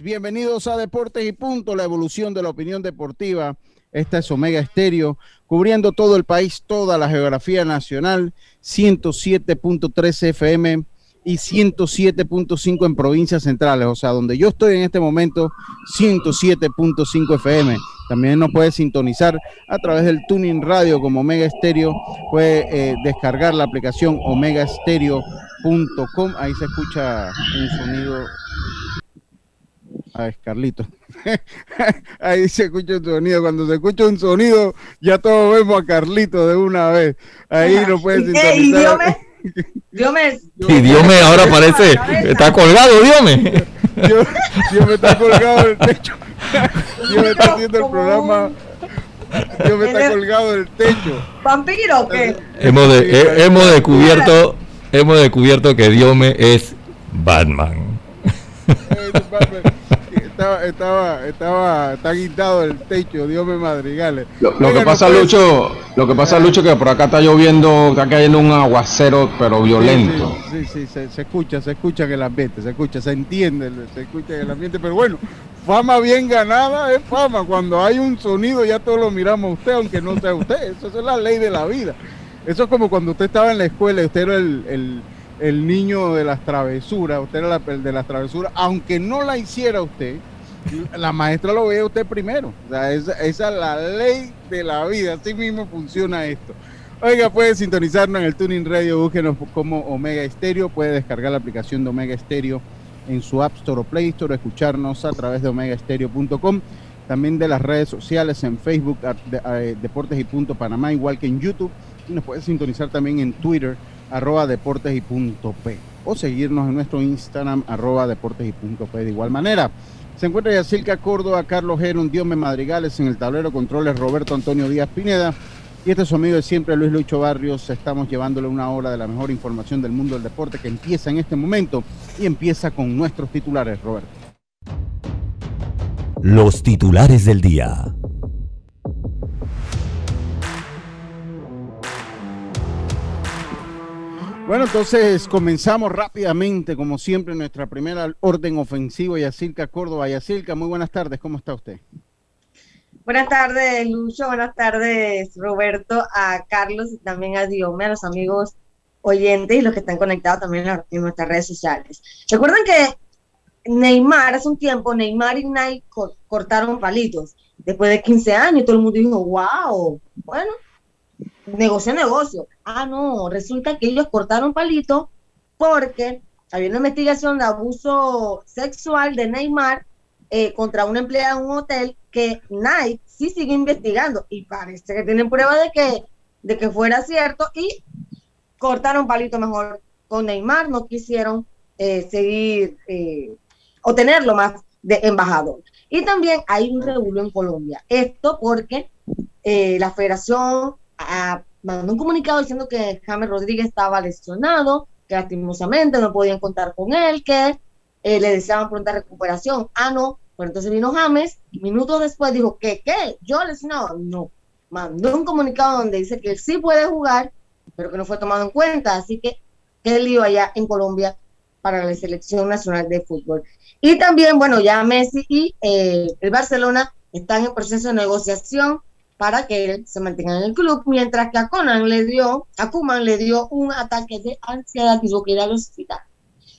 Bienvenidos a Deportes y Punto, la evolución de la opinión deportiva. Esta es Omega Estéreo, cubriendo todo el país, toda la geografía nacional, 107.3 FM y 107.5 en provincias centrales, o sea, donde yo estoy en este momento, 107.5 FM. También nos puede sintonizar a través del Tuning Radio como Omega Estéreo, puede eh, descargar la aplicación omegastereo.com, ahí se escucha un sonido Ah, es Carlito. Ahí se escucha un sonido. Cuando se escucha un sonido, ya todos vemos a Carlito de una vez. Ahí lo pueden sintonizar. Diome, Y Diome ahora parece, está colgado, Diome. Diome está colgado del techo. Diome está haciendo el programa. Diome está colgado del techo. ¿Vampiro o qué? Hemos, de, hemos descubierto, hemos descubierto que Diome es Batman estaba, estaba, estaba, está guindado el techo, Dios me madrigale. Lo, que pasa, Lucho, lo que pasa, Lucho, que por acá está lloviendo, está cayendo un aguacero, pero violento. Sí, sí, se, escucha, se escucha en el ambiente, se escucha, se entiende, se escucha en el ambiente, pero bueno, fama bien ganada es fama. Cuando hay un sonido ya todos lo miramos a usted, aunque no sea usted. Eso es la ley de la vida. Eso es como cuando usted estaba en la escuela y usted era el el niño de las travesuras, usted era el de las travesuras, aunque no la hiciera usted, la maestra lo veía usted primero. Esa, es la ley de la vida, así mismo funciona esto. Oiga, puede sintonizarnos en el Tuning Radio, búsquenos como Omega Estéreo, puede descargar la aplicación de Omega Estéreo en su App Store o Play Store, escucharnos a través de omegaestereo.com, también de las redes sociales en Facebook, Deportes y Punto Panamá, igual que en YouTube, y nos puede sintonizar también en Twitter, arroba deportes y punto P o seguirnos en nuestro Instagram arroba deportes y punto P de igual manera. Se encuentra Yacilca Córdoba, Carlos Geron, Diome Madrigales en el tablero controles Roberto Antonio Díaz Pineda y este es su amigo de siempre Luis Lucho Barrios. Estamos llevándole una hora de la mejor información del mundo del deporte que empieza en este momento y empieza con nuestros titulares, Roberto. Los titulares del día. Bueno, entonces comenzamos rápidamente, como siempre, nuestra primera orden ofensiva, Yacirca Córdoba. Yacirca, muy buenas tardes, ¿cómo está usted? Buenas tardes, Lucho, buenas tardes, Roberto, a Carlos y también a Diome, a los amigos oyentes y los que están conectados también en nuestras redes sociales. Recuerden que Neymar, hace un tiempo, Neymar y Nike cortaron palitos. Después de 15 años, todo el mundo dijo, wow, bueno, negocio negocio. Ah, no, resulta que ellos cortaron palito porque había una investigación de abuso sexual de Neymar eh, contra una empleada en un hotel que Nike sí sigue investigando y parece que tienen prueba de que, de que fuera cierto y cortaron palito mejor con Neymar, no quisieron eh, seguir eh, o tenerlo más de embajador. Y también hay un revuelo en Colombia. Esto porque la Federación mandó un comunicado diciendo que James Rodríguez estaba lesionado que lastimosamente no podían contar con él, que eh, le deseaban pronta recuperación. Ah, no, pero entonces vino James minutos después dijo que, ¿qué? Yo lesionado, no. Mandó un comunicado donde dice que él sí puede jugar, pero que no fue tomado en cuenta. Así que qué lío allá en Colombia para la selección nacional de fútbol. Y también, bueno, ya Messi y eh, el Barcelona están en proceso de negociación para que él se mantenga en el club, mientras que a Conan le dio, a Kuman le dio un ataque de ansiedad y lo que ir al hospital.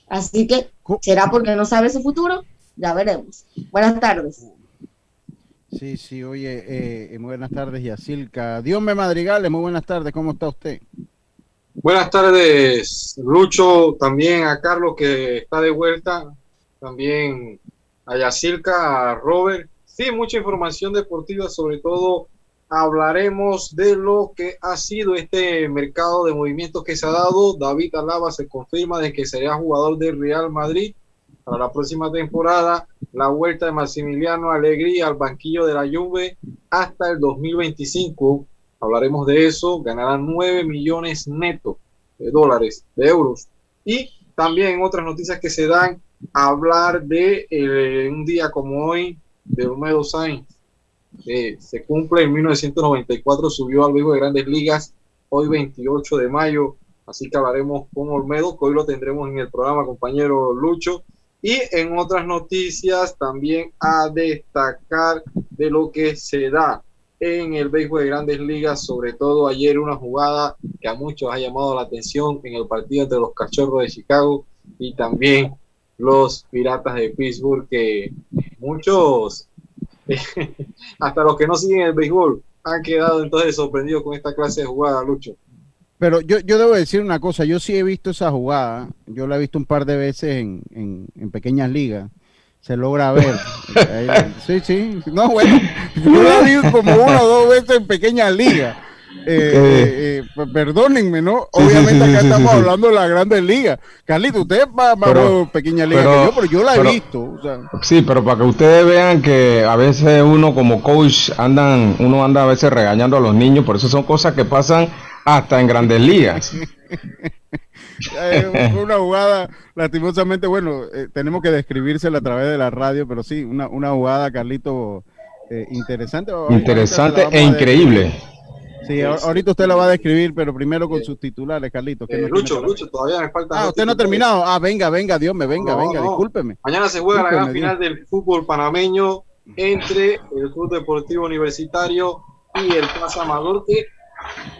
Así que, ¿será porque no sabe su futuro? Ya veremos. Buenas tardes. Sí, sí, oye, eh, muy buenas tardes, Yacilca. Dios me madrigales, muy buenas tardes, ¿cómo está usted? Buenas tardes, Lucho, también a Carlos que está de vuelta, también a Yacilca, a Robert. Sí, mucha información deportiva, sobre todo hablaremos de lo que ha sido este mercado de movimientos que se ha dado. David Alaba se confirma de que sería jugador del Real Madrid para la próxima temporada. La vuelta de Maximiliano Alegría al banquillo de la Juve hasta el 2025 hablaremos de eso, ganarán 9 millones netos de dólares, de euros. Y también otras noticias que se dan, hablar de eh, un día como hoy, de Sainz. Se cumple en 1994, subió al Vivo de Grandes Ligas, hoy 28 de mayo, así que hablaremos con Olmedo, que hoy lo tendremos en el programa, compañero Lucho. Y en otras noticias también a destacar de lo que se da en el béisbol de grandes ligas, sobre todo ayer una jugada que a muchos ha llamado la atención en el partido entre los cachorros de Chicago y también los piratas de Pittsburgh, que muchos, hasta los que no siguen el béisbol, han quedado entonces sorprendidos con esta clase de jugada, Lucho. Pero yo, yo debo decir una cosa, yo sí he visto esa jugada, yo la he visto un par de veces en, en, en pequeñas ligas se logra ver. sí, sí. No, bueno, yo la vi como una o dos veces en pequeña liga. Eh, eh, eh, perdónenme, ¿no? Obviamente acá estamos hablando de la grandes ligas. Carlito, usted va más pequeña liga que yo, pero yo la he visto. Sí, pero para que ustedes vean que a veces uno como coach andan, uno anda a veces regañando a los niños, por eso son cosas que pasan hasta en grandes ligas. fue una jugada, lastimosamente, bueno, eh, tenemos que describírsela a través de la radio, pero sí, una, una jugada, Carlito, eh, interesante. Interesante e increíble. Sí, ahorita usted la va a describir, pero primero con sus titulares, Carlito. Eh, Lucho, Lucho, todavía me falta. Ah, usted no ha terminado. Ah, venga, venga, Dios me venga, venga, discúlpeme. Mañana se juega la gran final del fútbol panameño entre el Club Deportivo Universitario y el Plaza Amador, que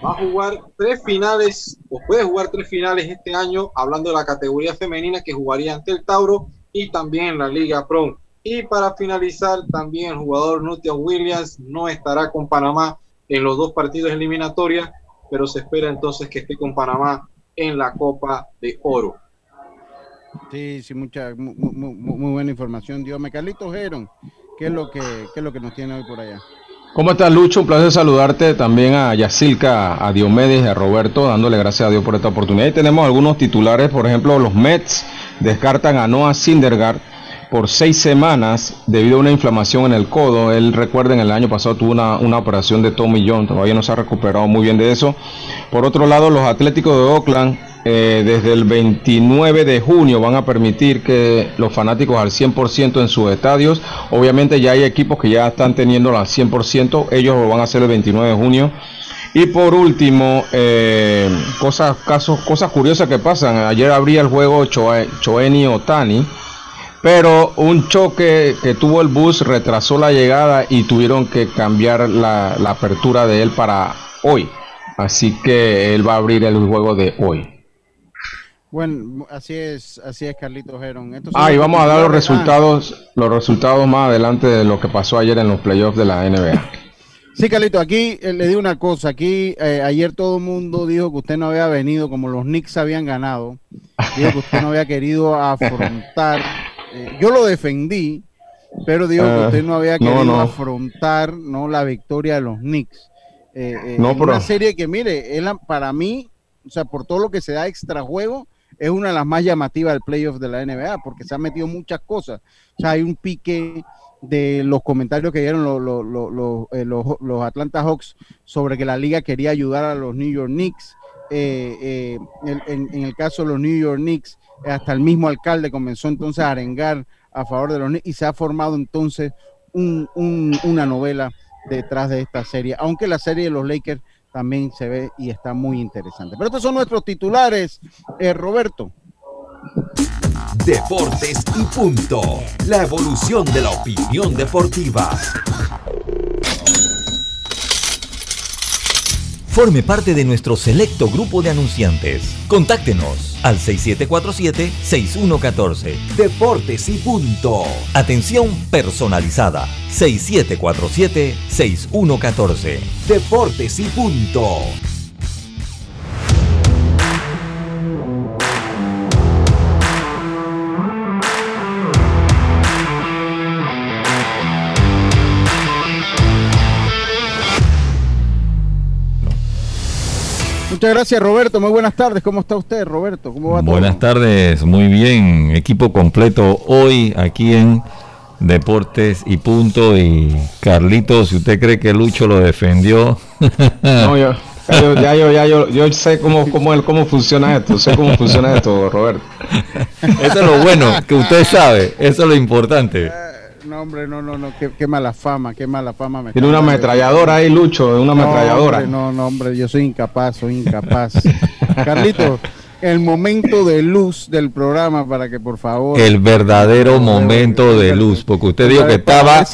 va a jugar tres finales, o puede jugar tres finales este año, hablando de la categoría femenina que jugaría ante el Tauro y también en la Liga Pro. Y para finalizar, también el jugador Nutia Williams no estará con Panamá en los dos partidos eliminatorios, pero se espera entonces que esté con Panamá en la Copa de Oro. Sí, sí, mucha, muy, buena información. Dios me Carlitos Geron, ¿qué es lo que, qué es lo que nos tiene hoy por allá? ¿Cómo estás, Lucho? Un placer saludarte también a Yacilca, a Diomedes y a Roberto, dándole gracias a Dios por esta oportunidad. Y tenemos algunos titulares, por ejemplo, los Mets descartan a Noah Syndergaard por seis semanas debido a una inflamación en el codo. Él, recuerden, el año pasado tuvo una, una operación de Tommy John, todavía no se ha recuperado muy bien de eso. Por otro lado, los Atléticos de Oakland eh, desde el 29 de junio van a permitir que los fanáticos al 100% en sus estadios. Obviamente ya hay equipos que ya están teniendo al 100%, ellos lo van a hacer el 29 de junio. Y por último, eh, cosas, casos, cosas curiosas que pasan. Ayer abría el juego Choeni Otani, pero un choque que tuvo el bus retrasó la llegada y tuvieron que cambiar la apertura de él para hoy. Así que él va a abrir el juego de hoy. Bueno, así es, así es, Carlitos Heron. ah, y vamos a dar los resultados, los resultados más adelante de lo que pasó ayer en los playoffs de la NBA. Sí, Carlito, aquí eh, le digo una cosa. Aquí eh, ayer todo el mundo dijo que usted no había venido, como los Knicks habían ganado. Dijo que usted no había querido afrontar. Eh, yo lo defendí, pero digo que ah, usted no había querido afrontar no la victoria de los Knicks. no, pero... Una serie que, mire, para mí, o sea, por todo lo que se da extra juego, es una de las más llamativas del playoff de la NBA, porque se han metido muchas cosas. O sea, hay un pique de los comentarios que dieron los, eh, los, Atlanta Hawks sobre que la liga quería ayudar a los New York Knicks. en, el caso de los New York Knicks, hasta el mismo alcalde comenzó entonces a arengar a favor de los y se ha formado entonces una novela detrás de esta serie, aunque la serie de los Lakers también se ve y está muy interesante. Pero estos son nuestros titulares, eh, Roberto. Deportes y punto. La evolución de la opinión deportiva. Forme parte de nuestro selecto grupo de anunciantes. Contáctenos al 6747-6114. Deportes y punto. Atención personalizada. 6747-6114. Deportes y punto. Muchas gracias, Roberto. Muy buenas tardes. ¿Cómo está usted, Roberto? ¿Cómo va buenas tardes. Muy bien. Equipo completo hoy aquí en Deportes y Punto. Y Carlito, si usted cree que Lucho lo defendió. no, yo, ya, yo, ya yo, yo sé cómo, cómo, cómo funciona esto. Sé cómo funciona esto, Roberto. Eso es lo bueno, que usted sabe. Eso es lo importante. No, hombre, no, no, no, qué, mala fama, qué mala fama. Me Tiene una ametralladora ahí, Lucho, una ametralladora. no, no, hombre, yo soy incapaz, soy incapaz. Carlito, el momento de luz del programa para que por favor. El verdadero momento de luz, porque usted dijo que estaba.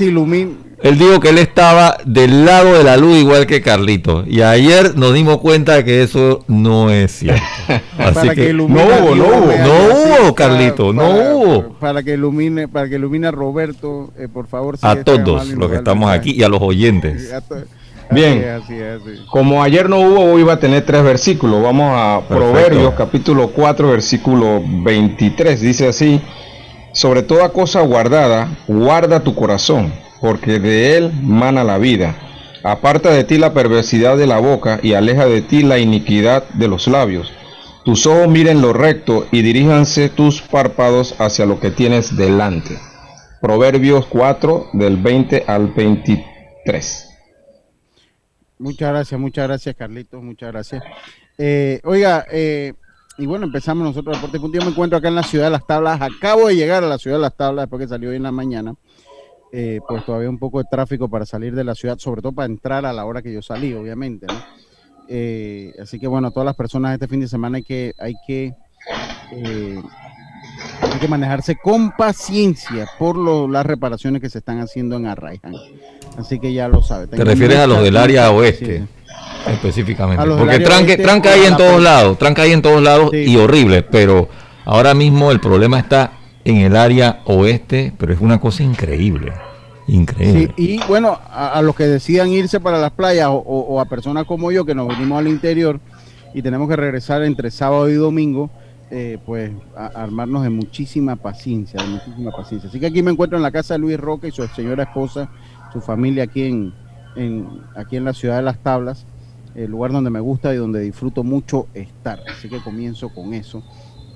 Él dijo que él estaba del lado de la luz igual que Carlito. Y ayer nos dimos cuenta de que eso no es cierto. Así que, no hubo, no hubo, no hubo, Carlito, no hubo. Para que ilumine, para que ilumine a Roberto, eh, por favor. a todos los que estamos aquí y a los oyentes. Bien, como ayer no hubo, hoy va a tener tres versículos. Vamos a Proverbios capítulo 4, versículo 23. Dice así, sobre toda cosa guardada, guarda tu corazón porque de él mana la vida. Aparta de ti la perversidad de la boca y aleja de ti la iniquidad de los labios. Tus ojos miren lo recto y diríjanse tus párpados hacia lo que tienes delante. Proverbios 4 del 20 al 23. Muchas gracias, muchas gracias Carlitos, muchas gracias. Eh, oiga, eh, y bueno, empezamos nosotros Deporte Punto. Yo me encuentro acá en la ciudad de las tablas. Acabo de llegar a la ciudad de las tablas después que salió hoy en la mañana. Eh, pues todavía un poco de tráfico para salir de la ciudad, sobre todo para entrar a la hora que yo salí, obviamente. Eh, así que bueno, todas las personas este fin de semana hay que, hay que, eh, hay que manejarse con paciencia por las reparaciones que se están haciendo en Arraiján. Así que ya lo sabe. Te refieres a los del área oeste. Específicamente. Porque tranque, tranca ahí en todos lados, tranca ahí en todos lados y horrible, pero ahora mismo el problema está en el área oeste, pero es una cosa increíble. Increíble. y bueno, a, los que decidan irse para las playas o, a personas como yo que nos venimos al interior y tenemos que regresar entre sábado y domingo, eh, pues armarnos de muchísima paciencia, de muchísima paciencia. Así que aquí me encuentro en la casa de Luis Roca y su señora esposa, su familia aquí en, en, aquí en la ciudad de Las Tablas, el lugar donde me gusta y donde disfruto mucho estar. Así que comienzo con eso.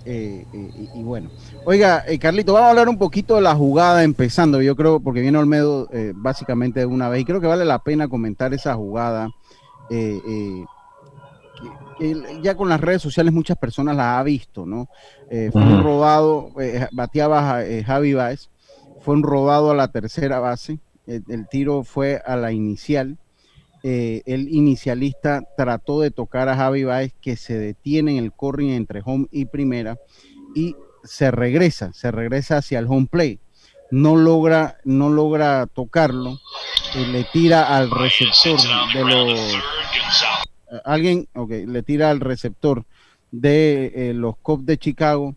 Eh, eh, y, bueno, oiga, eh, Carlito, vamos a hablar un poquito de la jugada empezando, yo creo, porque viene Olmedo básicamente de una vez, y creo que vale la pena comentar esa jugada. ya con las redes sociales muchas personas la ha visto, ¿no? fue un rodado, bateaba Javi Baez, fue un rodado a la tercera base, el tiro fue a la inicial, eh, el inicialista trató de tocar a Javi Baez que se detiene en el corring entre home y primera y se regresa, se regresa hacia el home play. No logra, no logra tocarlo, y le tira al receptor de los alguien, okay, le tira al receptor de eh, los Cubs de Chicago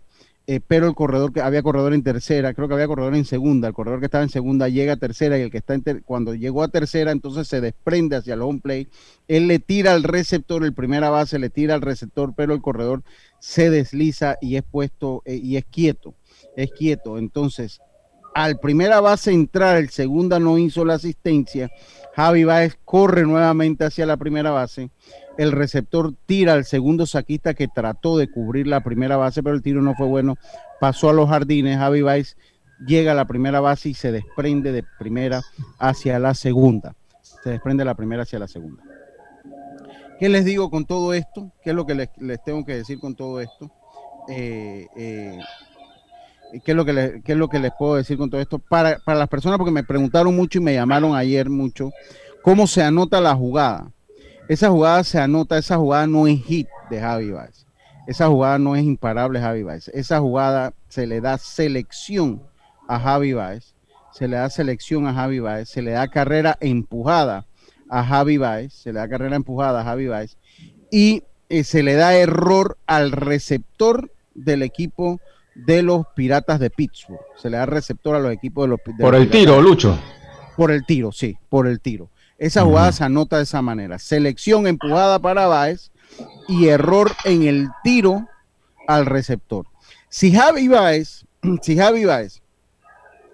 eh, pero el corredor que había corredor en tercera, creo que había corredor en segunda, el corredor que estaba en segunda llega a tercera y el que está en cuando llegó a tercera entonces se desprende hacia el home play, él le tira al receptor, el primera base le tira al receptor, pero el corredor se desliza y es puesto eh, y es quieto, es quieto, entonces al primera base entrar, el segunda no hizo la asistencia, Javi Baez corre nuevamente hacia la primera base el receptor tira al segundo saquista que trató de cubrir la primera base, pero el tiro no fue bueno. Pasó a los jardines, Javi Baez llega a la primera base y se desprende de primera hacia la segunda. Se desprende la primera hacia la segunda. ¿Qué les digo con todo esto? ¿Qué es lo que les, tengo que decir con todo esto? Eh, eh, ¿qué, es lo que les puedo decir con todo esto? Para, para las personas, porque me preguntaron mucho y me llamaron ayer mucho, ¿cómo se anota la jugada? Esa jugada se anota, esa jugada no es hit de Javi Baez. Esa jugada no es imparable Javi Baez. Esa jugada se le da selección a Javi Baez. Se le da selección a Javi Baez. Se le da carrera empujada a Javi Baez. Se le da carrera empujada a Javi Baez. Y eh, se le da error al receptor del equipo de los Piratas de Pittsburgh. Se le da receptor a los equipos de los, Por el tiro, Lucho. Por el tiro, sí, por el tiro. Esa jugada se anota de esa manera. Selección empujada para Baez y error en el tiro al receptor. Si Javi Baez, si Javi Baez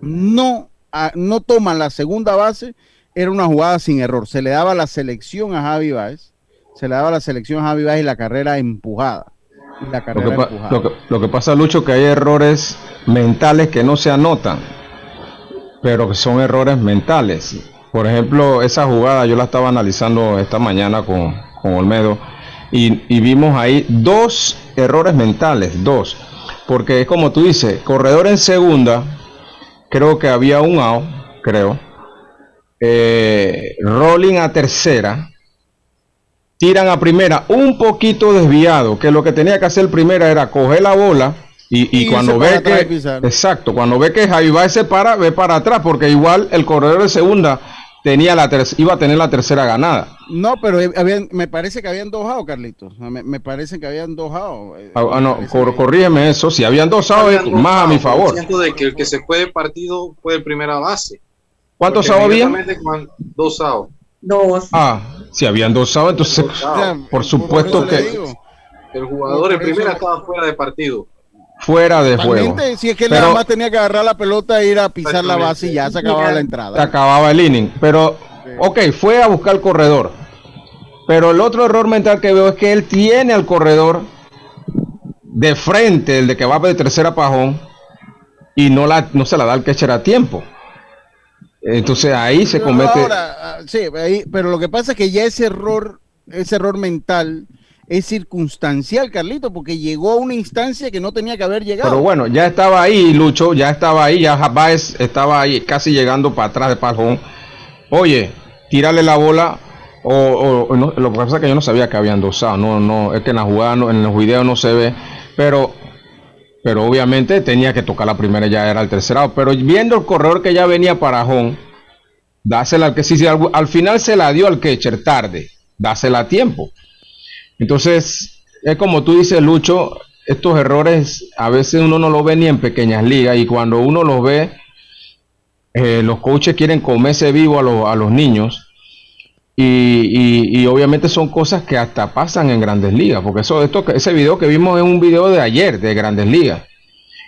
no, no toma la segunda base, era una jugada sin error. Se le daba la selección a Javi Baez, se le daba la selección a Javi Baez y la carrera empujada. La carrera lo, que empujada. Lo, que, lo que pasa, Lucho, que hay errores mentales que no se anotan, pero que son errores mentales por ejemplo, esa jugada yo la estaba analizando esta mañana con, Olmedo y, vimos ahí dos errores mentales, dos. Porque es como tú dices, corredor en segunda, creo que había un out, creo. Eh, rolling a tercera, tiran a primera un poquito desviado, que lo que tenía que hacer primera era coger la bola y, cuando ve que exacto, cuando ve que Javi va se para, ve para atrás, porque igual el corredor de segunda tenía la iba a tener la tercera ganada. No, pero me parece que habían dos outs, Carlitos. Me, parece que habían dos outs. Eh, ah, ah no, corrígeme eso. Si habían dos outs, más a mi favor. de que el que se fue de partido fue el primera base. ¿Cuántos outs había? Dos outs. Dos. Ah, si habían dos outs, entonces, por supuesto que. El jugador en primera estaba fuera de partido fuera de juego. Si es que nada más tenía que agarrar la pelota e ir a pisar la base y ya se acababa la entrada. Se acababa el inning. Pero, ok, fue a buscar el corredor. Pero el otro error mental que veo es que él tiene al corredor de frente, el de que va de tercera pajón, y no, la, no se la da al catcher a tiempo. Entonces ahí se comete. Ah, sí, pero lo que pasa es que ya ese error, ese error mental es circunstancial, Carlito, porque llegó a una instancia que no tenía que haber llegado. Pero bueno, ya estaba ahí, Lucho, ya estaba ahí, ya Baez estaba ahí casi llegando para atrás de Pajón. Oye, tírale la bola, o, lo que pasa es que yo no sabía que habían dosado, no, no, es que en la jugada, en los videos no se ve, pero, pero obviamente tenía que tocar la primera, ya era el tercero, pero viendo el corredor que ya venía para Jón, dásela al que sí, al, al final se la dio al catcher tarde, dásela a tiempo. Entonces, es como tú dices, Lucho, estos errores a veces uno no los ve ni en pequeñas ligas y cuando uno los ve, eh, los coaches quieren comerse vivo a, los niños y, obviamente son cosas que hasta pasan en grandes ligas, porque eso, esto, ese video que vimos es un video de ayer de grandes ligas.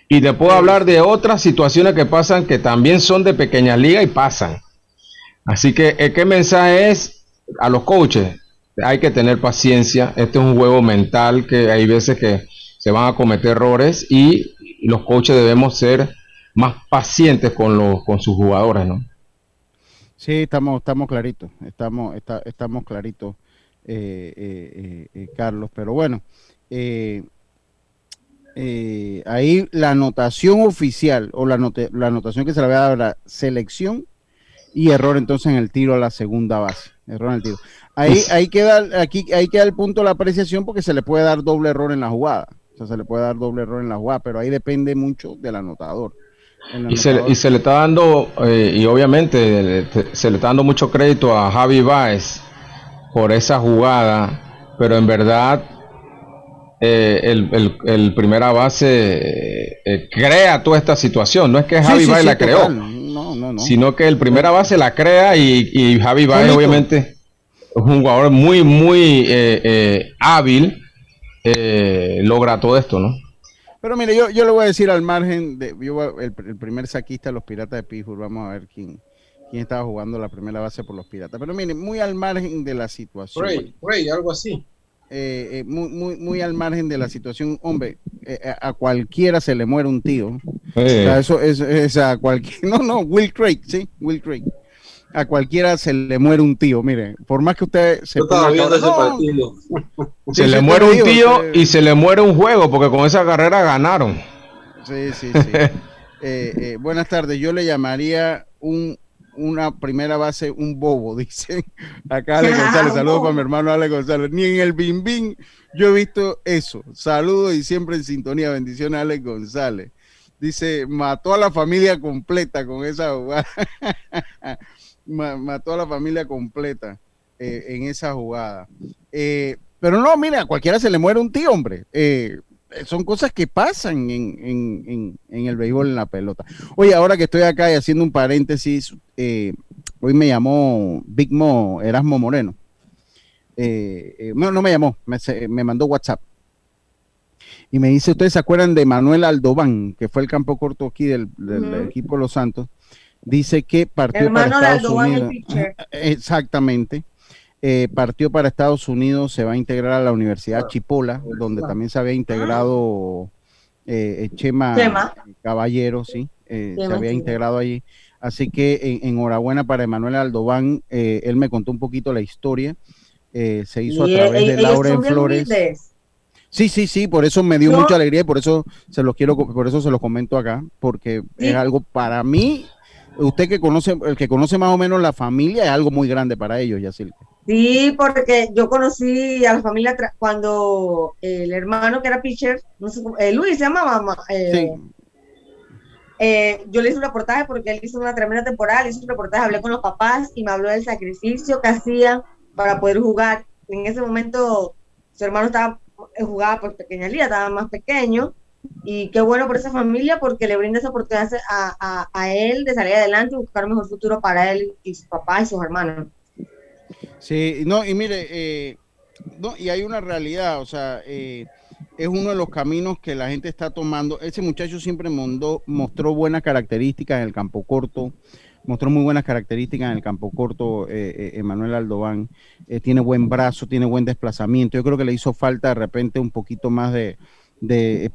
Y te puedo hablar de otras situaciones que pasan que también son de pequeñas ligas y pasan. Así que, ¿qué mensaje es a los coaches? hay que tener paciencia. Este es un juego mental que hay veces que se van a cometer errores y los coaches debemos ser más pacientes con, los, con sus jugadores, ¿no? Sí, estamos, estamos claritos, estamos, estamos claritos, eh, eh, eh, Carlos. Pero bueno, ahí la anotación oficial o la, la anotación que se le va a dar la selección y error entonces en el tiro a la segunda base. Error en el tiro. Ahí, ahí, queda, aquí, ahí queda el punto de la apreciación porque se le puede dar doble error en la jugada. O sea, se le puede dar doble error en la jugada, pero ahí depende mucho del anotador. Y se, y se, le está dando, eh, y obviamente se le está dando mucho crédito a Javi Baez por esa jugada, pero en verdad eh, el, el, primera base eh, crea toda esta situación. No es que Javi Baez la creó, no, no, no. sino que el primera base la crea y, y Javi Baez obviamente es un jugador muy, muy hábil, logra todo esto, ¿no? Pero mire, yo, yo le voy a decir al margen de el, primer saquista de los Piratas de Pittsburgh, vamos a ver quién, quién estaba jugando la primera base por los Piratas. Pero mire, muy al margen de la situación. Ray, algo así. muy, muy, muy al margen de la situación, hombre, a cualquiera se le muere un tío. O sea, eso es, a cualquier, no, no, Will Craig, sí, Will Craig. A cualquiera se le muere un tío. Mire, por más que usted se. Se le muere un tío y se le muere un juego, porque con esa carrera ganaron. Sí, sí, sí. Eh, eh, buenas tardes. Yo le llamaría un una primera base, un bobo, dicen acá Ale González. Saludos para mi hermano Ale González. Ni en el Bim Bim yo he visto eso. Saludos y siempre en sintonía. Bendiciones, Ale González. Dice, mató a la familia completa con esa jugada. mató a la familia completa eh, en esa jugada. Eh, pero no, mira, a cualquiera se le muere un tío, hombre. Eh, son cosas que pasan en, el béisbol, en la pelota. Oye, ahora que estoy acá y haciendo un paréntesis, hoy me llamó Big Mo Erasmo Moreno. no, no me llamó, me, me mandó WhatsApp y me dice, ¿ustedes se acuerdan de Manuel Aldobán, que fue el campo corto aquí del, equipo de Los Santos? Dice que partió para Estados Unidos. Exactamente. Eh, partió para Estados Unidos, se va a integrar a la Universidad Chipola, donde también se había integrado eh, Chema, Caballero, sí, eh, se había integrado allí. Así que enhorabuena para Emanuel Aldobán, él me contó un poquito la historia, se hizo a través de Laura Flores. Sí, sí, sí, por eso me dio mucha alegría y por eso se los quiero, por eso se los comento acá, porque es algo para mí, usted que conoce, el que conoce más o menos la familia, es algo muy grande para ellos, Yacil. Sí, porque yo conocí a la familia cuando el hermano que era pitcher, no sé, eh, Luis se llamaba, eh, sí. Eh, yo le hice un reportaje porque él hizo una tremenda temporada, hice un reportaje, hablé con los papás y me habló del sacrificio que hacían para poder jugar. En ese momento su hermano estaba jugaba por pequeña liga, estaba más pequeño. Y qué bueno por esa familia porque le brinda esa oportunidad a, a, él de salir adelante y buscar un mejor futuro para él y su papá y sus hermanos. Sí, no, y mire, eh, no, y hay una realidad, o sea, eh, es uno de los caminos que la gente está tomando. Ese muchacho siempre mostró buenas características en el campo corto, mostró muy buenas características en el campo corto, eh, eh Emanuel Aldobán. Eh, tiene buen brazo, tiene buen desplazamiento. Yo creo que le hizo falta de repente un poquito más de,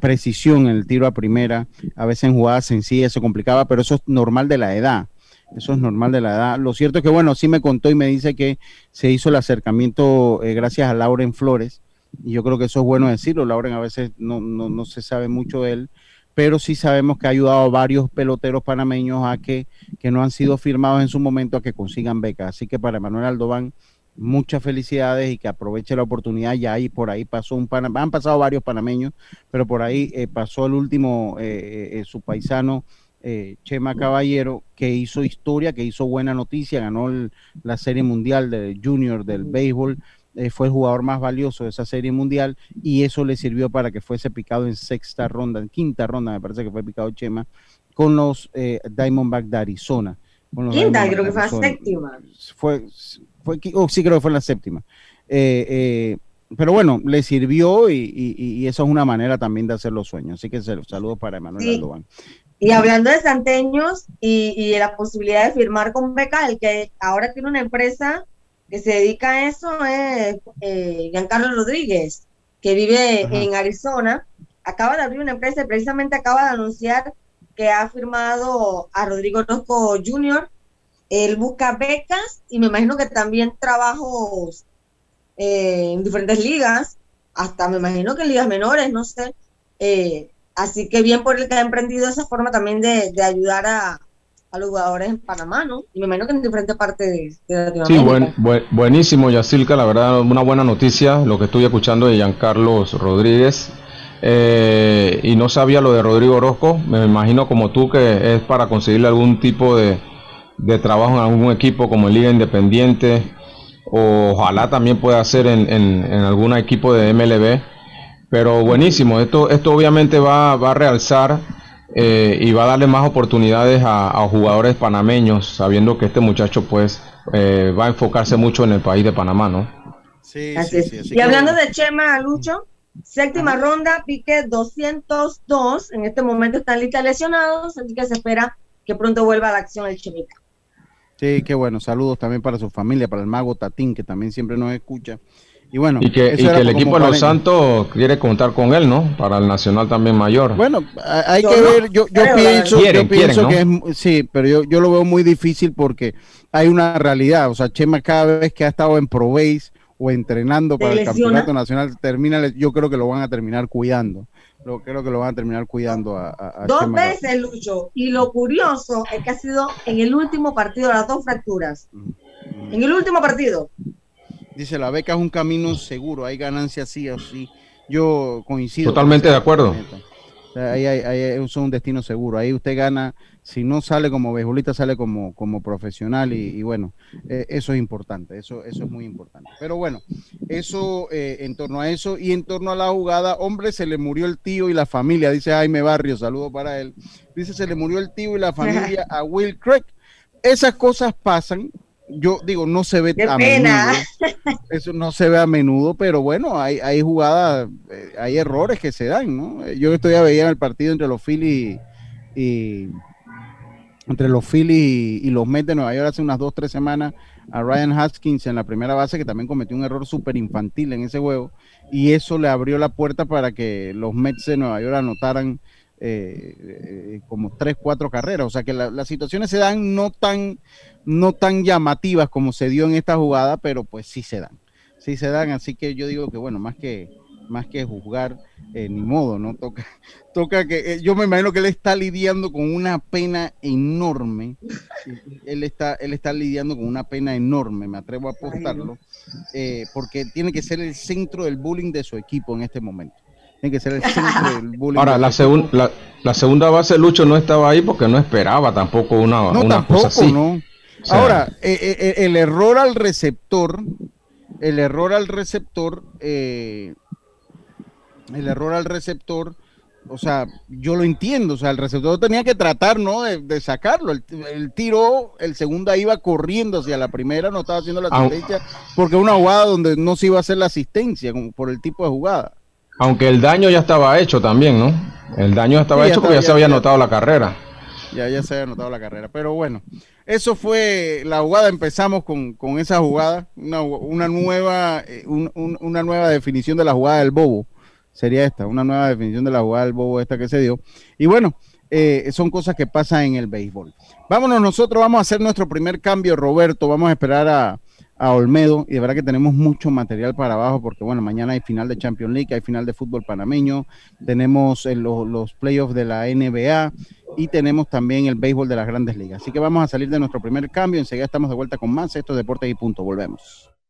precisión en el tiro a primera. A veces en jugadas sencillas se complicaba, pero eso es normal de la edad. Eso es normal de la edad. Lo cierto es que, bueno, sí me contó y me dice que se hizo el acercamiento eh, gracias a Lauren Flores. Y yo creo que eso es bueno decirlo. Lauren a veces no, no, no se sabe mucho de él pero sí sabemos que ha ayudado a varios peloteros panameños a que, que no han sido firmados en su momento a que consigan becas. Así que para Manuel Aldován, muchas felicidades y que aproveche la oportunidad. Ya ahí por ahí pasó un pana, han pasado varios panameños, pero por ahí eh, pasó el último, eh, eh, su paisano. Chema Caballero, que hizo historia, que hizo buena noticia, ganó la Serie Mundial de Junior del béisbol, eh, fue el jugador más valioso de esa serie mundial y eso le sirvió para que fuese picado en sexta ronda, en quinta ronda me parece que fue picado Chema, con los eh, Diamondback de Arizona. quinta, creo que fue la séptima. Fue, fue, oh, sí, creo que fue la séptima. Eh, pero bueno, le sirvió y, eso es una manera también de hacer los sueños. Así que saludos para Emanuel Y hablando de santeños y, y, de la posibilidad de firmar con Beca, el que ahora tiene una empresa que se dedica a eso es eh, Giancarlo Rodríguez, que vive en Arizona. Acaba de abrir una empresa y precisamente acaba de anunciar que ha firmado a Rodrigo Orozco Jr. Él busca becas y me imagino que también trabajos eh, en diferentes ligas, hasta me imagino que en ligas menores, no sé. Eh, así que bien por el que ha emprendido esa forma también de ayudar a, a los jugadores en Panamá, ¿no? Y me imagino que en diferentes partes de, Latinoamérica. Sí, buenísimo, Yacilca, la verdad, una buena noticia, lo que estoy escuchando de Giancarlos Rodríguez. Eh, y no sabía lo de Rodrigo Orozco, me imagino como tú que es para conseguirle algún tipo de, trabajo en algún equipo como Liga Independiente, o ojalá también pueda ser en, en, en algún equipo de MLB. Pero buenísimo, esto, esto obviamente va, va a realzar eh, y va a darle más oportunidades a, jugadores panameños, sabiendo que este muchacho pues eh, va a enfocarse mucho en el país de Panamá, ¿no? Sí, sí, sí, y hablando de Chema, Lucho, séptima ronda, pique 202, en este momento están listas lesionados, así que se espera que pronto vuelva a la acción el Chemita. Sí, qué bueno, saludos también para su familia, para el mago Tatín, que también siempre nos escucha. Y bueno, y que, el equipo de los Santos quiere contar con él, ¿no? Para el Nacional también mayor. Bueno, hay que ver, yo, pienso, yo pienso que es, sí, pero yo, yo lo veo muy difícil porque hay una realidad, o sea, Chema cada vez que ha estado en Pro Base o entrenando para el campeonato nacional, termina, yo creo que lo van a terminar cuidando. Lo, creo que lo van a terminar cuidando a, Dos veces, Lucho. Y lo curioso es que ha sido en el último partido, las dos fracturas. En el último partido. Dice, la beca es un camino seguro, hay ganancias sí o sí. Yo coincido. Totalmente de acuerdo. ahí, es un destino seguro. Ahí usted gana, si no sale como beisbolista, sale como, como profesional y, bueno, eh, eso es importante, eso, eso es muy importante. Pero bueno, eso eh, en torno a eso y en torno a la jugada, hombre, se le murió el tío y la familia, dice Jaime Barrio, saludo para él. Dice, se le murió el tío y la familia a Will Craig. Esas cosas pasan, yo digo, no se ve a menudo. Eso no se ve a menudo, pero bueno, hay, hay jugadas, eh, hay errores que se dan, ¿no? Yo estoy a ver el partido entre los Phillies y, entre los Phillies y, los Mets de Nueva York hace unas dos, tres semanas a Ryan Haskins en la primera base que también cometió un error súper infantil en ese juego y eso le abrió la puerta para que los Mets de Nueva York anotaran eh, eh, como tres, cuatro carreras. O sea que las situaciones se dan no tan no tan llamativas como se dio en esta jugada, pero pues sí se dan. Sí se dan, así que yo digo que bueno, más que más que juzgar, eh, ni modo, ¿no? Toca, toca que, eh, yo me imagino que él está lidiando con una pena enorme, él está, él está lidiando con una pena enorme, me atrevo a apostarlo, eh, porque tiene que ser el centro del bullying de su equipo en este momento. Tiene que ser el centro del bullying. Ahora, la, la, la, segunda base, Lucho, no estaba ahí porque no esperaba tampoco una, no, una tampoco, cosa así. No. Ahora, eh, eh, eh, el error al receptor, el error al receptor, el error al receptor, o sea, yo lo entiendo, o sea, el receptor tenía que tratar, ¿no? De, sacarlo. El, tiro, el segundo iba corriendo hacia la primera, no estaba haciendo la asistencia, porque una jugada donde no se iba a hacer la asistencia, como por el tipo de jugada. Aunque el daño ya estaba hecho también, ¿no? El daño estaba hecho porque ya, se había anotado la carrera. Ya, ya se había anotado la carrera, pero bueno. Eso fue la jugada, empezamos con, esa jugada, una, nueva, eh, una nueva definición de la jugada del bobo, sería esta, una nueva definición de la jugada del bobo esta que se dio. Y bueno, eh, son cosas que pasan en el béisbol. Vámonos, nosotros vamos a hacer nuestro primer cambio, Roberto, vamos a esperar a, a Olmedo y de verdad que tenemos mucho material para abajo porque bueno, mañana hay final de Champions League, hay final de fútbol panameño, tenemos eh, los, playoffs de la NBA y tenemos también el béisbol de las grandes ligas. Así que vamos a salir de nuestro primer cambio, enseguida estamos de vuelta con más, esto es Deportes y Punto, volvemos.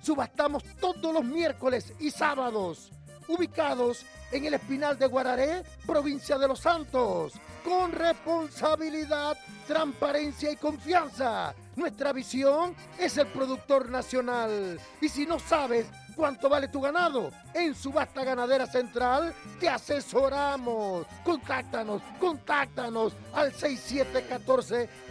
subastamos todos los miércoles y sábados, ubicados en el Espinal de Guararé, provincia de Los Santos, con responsabilidad, transparencia y confianza. Nuestra visión es el productor nacional. Y si no sabes ¿Cuánto vale tu ganado? En Subasta Ganadera Central te asesoramos. Contáctanos, contáctanos al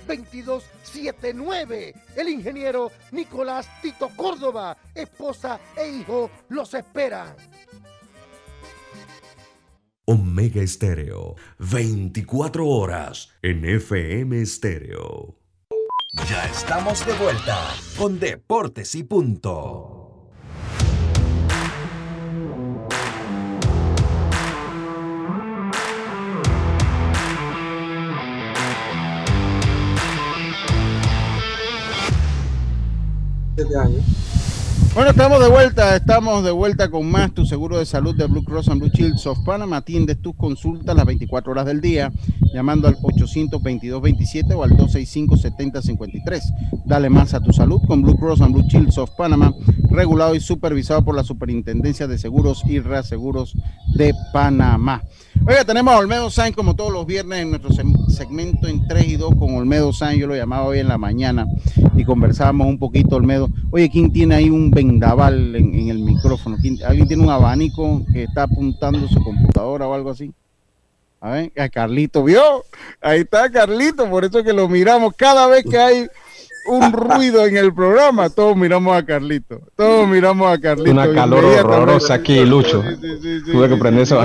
6714-2279. El ingeniero Nicolás Tito Córdoba, esposa e hijo los esperan. Omega Estéreo, 24 horas en FM Estéreo. Ya estamos de vuelta con Deportes y Punto. Bueno, estamos de vuelta, estamos de vuelta con más tu seguro de salud de Blue Cross and Blue Shields of Panama. Atiendes tus consultas las 24 horas del día llamando al 822-27 o al 265-7053. Dale más a tu salud con Blue Cross and Blue Shields of Panama, regulado y supervisado por la Superintendencia de Seguros y Reaseguros de Panamá. Oiga, tenemos a Olmedo Sainz como todos los viernes en nuestro segmento en 3 y 2 con Olmedo Sainz. Yo lo llamaba hoy en la mañana y conversábamos un poquito, Olmedo. Oye, ¿quién tiene ahí un vendaval en, el micrófono? ¿Alguien tiene un abanico que está apuntando su computadora o algo así? A ver, a Carlito vio. Ahí está Carlito, por eso que lo miramos cada vez que hay un ruido en el programa, todos miramos a Carlito. Todos miramos a Carlito. Una calor horrorosa aquí, Lucho. Tuve que prender eso.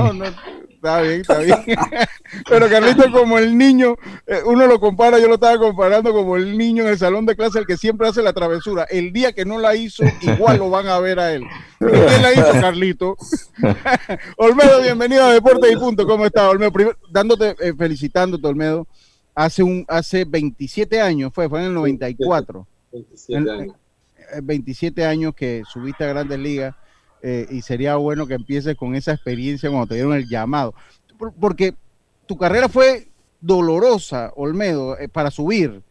Está bien, está bien. Pero Carlito, como el niño, eh, uno lo compara, yo lo estaba comparando como el niño en el salón de clase, el que siempre hace la travesura. El día que no la hizo, igual lo van a ver a él. ¿Quién la hizo, Carlito? Olmedo, bienvenido a Deportes y Punto. ¿Cómo estás, Olmedo? Primero, dándote, eh, felicitándote, Olmedo. Hace, un, hace 27 años, fue, fue en el 94. 27 años. 27 eh, años que subiste a Grandes Ligas eh, y sería bueno que empieces con esa experiencia cuando te dieron el llamado. porque tu carrera fue dolorosa, Olmedo, eh, para subir.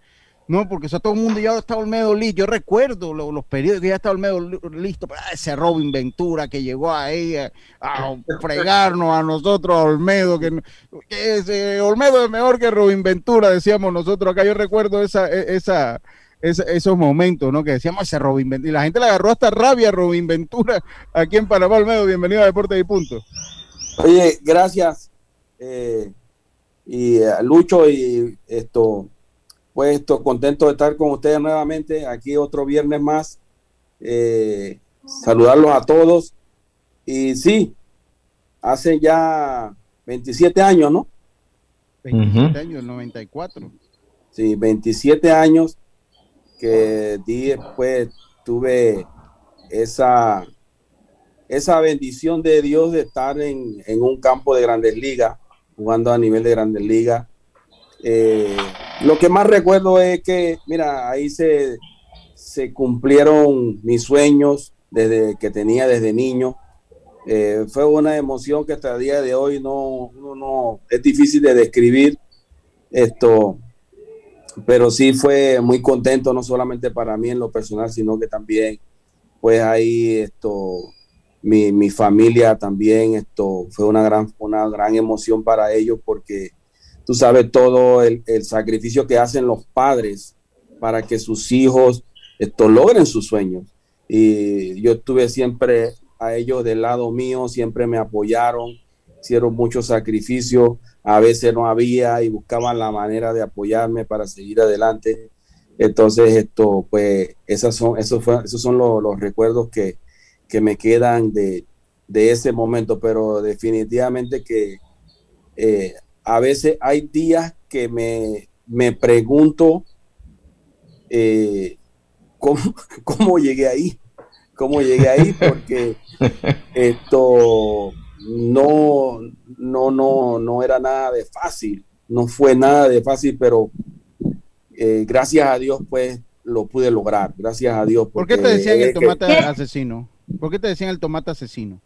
No, porque eso todo el mundo ya está Olmedo listo. Yo recuerdo los, periodos que ya está Olmedo listo. para ese Robin Ventura que llegó ahí a, a fregarnos a nosotros, a Olmedo, que, ese Olmedo es mejor que Robin Ventura, decíamos nosotros acá. Yo recuerdo esa, e, esos momentos, ¿no? Que decíamos ese Robin Ventura. Y la gente le agarró hasta rabia a Robin Ventura aquí en Panamá, Olmedo. Bienvenido a Deportes y Punto. Oye, gracias. Eh, y a eh, Lucho y esto, pues esto, contento de estar con ustedes nuevamente aquí otro viernes más. Eh, saludarlos a todos. Y sí, hace ya 27 años, ¿no? 27 años, el 94. Sí, 27 años que después tuve esa, esa bendición de Dios de estar en, un campo de grandes ligas, jugando a nivel de grandes ligas. Eh, lo que más recuerdo es que, mira, ahí se, se cumplieron mis sueños desde que tenía desde niño. Eh, fue una emoción que hasta el día de hoy no, no, no es difícil de describir. Esto, pero sí fue muy contento, no solamente para mí en lo personal, sino que también, pues ahí esto, mi, mi familia también, esto fue una gran, una gran emoción para ellos porque tú sabes todo el, el sacrificio que hacen los padres para que sus hijos esto, logren sus sueños. Y yo estuve siempre a ellos del lado mío, siempre me apoyaron, hicieron muchos sacrificios a veces no había y buscaban la manera de apoyarme para seguir adelante. Entonces, esto, pues, esas son, esos, esos son los, recuerdos que, me quedan de, ese momento, pero definitivamente que eh, a veces hay días que me, me pregunto eh, ¿cómo, cómo llegué ahí, cómo llegué ahí, porque esto no, no, no, no era nada de fácil, no fue nada de fácil, pero eh, gracias a Dios, pues lo pude lograr, gracias a Dios. ¿Por qué te decían el tomate asesino? ¿Por qué te decían el tomate asesino?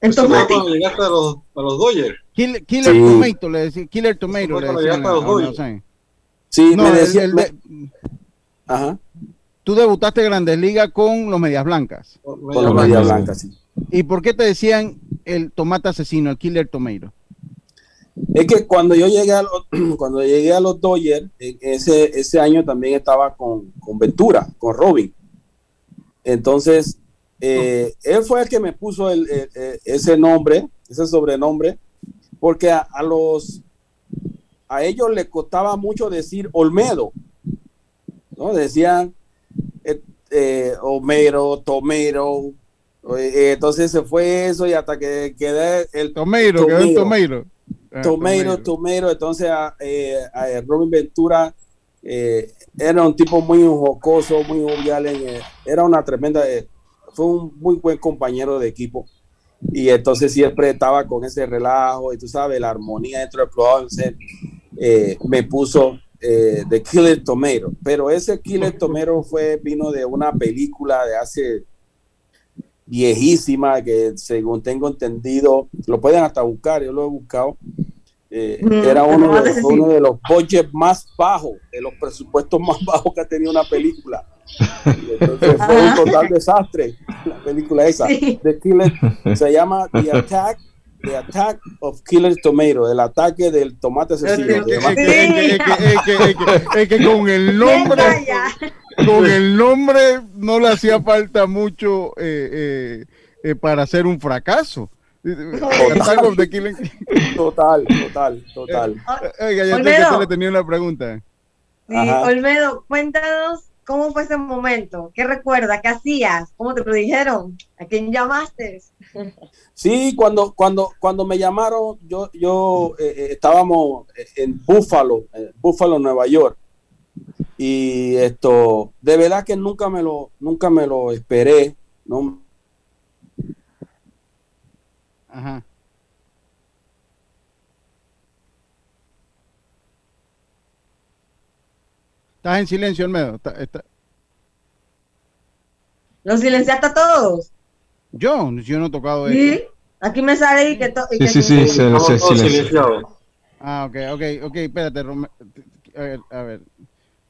El tomate. Cuando llegaste a los, a los Dodgers. Killer, Tomato, le decían, Killer Tomato, le decían. A los Sí, me decía, el, Ajá. Tú debutaste en Grandes Ligas con los Medias Blancas. Con los Medias Blancas, sí. ¿Y por qué te decían el tomate asesino, el killer tomato? Es que cuando yo llegué a los, cuando llegué a los Dodgers, ese, ese año también estaba con, con Ventura, con Robin. Entonces, eh, él fue el que me puso el, ese nombre, ese sobrenombre, porque a, los a ellos les costaba mucho decir Olmedo, ¿no? Decían eh, eh Homero, Tomero, eh, entonces se fue eso y hasta que quedé el Tomeiro, quedó el Tomeiro. Ah, Tomeiro, Tomeiro, entonces a, eh, Robin Ventura era un tipo muy jocoso, muy jovial, era una tremenda, fue un muy buen compañero de equipo. Y entonces siempre estaba con ese relajo y tú sabes, la armonía dentro del programa, me puso eh, de Killer Tomato, pero ese Killer Tomato fue, vino de una película de hace viejísima que según tengo entendido, lo pueden hasta buscar, yo lo he buscado. Eh, mm, era uno de, uno de los budgets más bajos, de los presupuestos más bajos que ha tenido una película. entonces fue un total desastre la película esa. The Killer, se llama The Attack The Attack of Killer Tomato, el ataque del tomate asesino. Es que con el nombre, con el nombre no le hacía falta mucho eh, eh, eh, para hacer un fracaso. Total, total, total, total. Oiga, ya que le tenía una pregunta. Sí, Olmedo, cuéntanos ¿Cómo fue ese momento? ¿Qué recuerdas? ¿Qué hacías? ¿Cómo te lo dijeron? ¿A quién llamaste? Sí, cuando, cuando, cuando me llamaron, yo, yo eh, eh, estábamos en Buffalo, en Buffalo, Nueva York. Y esto, de verdad que nunca me lo, nunca me lo esperé. No. Ajá. Estás en silencio, Almedo. Está, ¿Los silenciaste a todos? Yo, yo no he tocado ¿Sí? Aquí me sale y que... sí, sí, sí, se, se, silenciado. Ah, ok, ok, ok, espérate. A ver, a ver.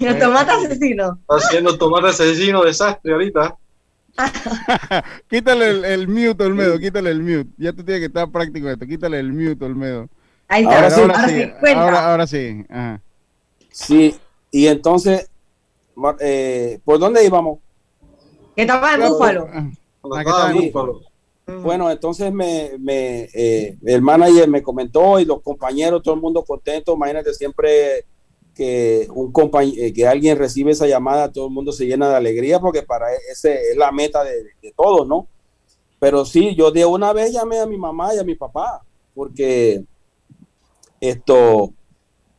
El tomate asesino. Está haciendo tomate asesino desastre ahorita. quítale el, el mute, Olmedo, quítale el mute. Ya tú tienes que estar práctico esto. Quítale el mute, Olmedo. Ahí está. Ahora, sí, ahora, sí, ahora, ahora sí. Ajá. Sí, y entonces, eh, ¿por dónde íbamos? Que estaba en Búfalo. Bueno, entonces me, me eh, el manager me comentó y los compañeros, todo el mundo contento. Imagínate siempre que un eh, que alguien recibe esa llamada, todo el mundo se llena de alegría porque para e-, ese es la meta de, de todos, ¿no? Pero sí, yo de una vez llamé a mi mamá y a mi papá porque esto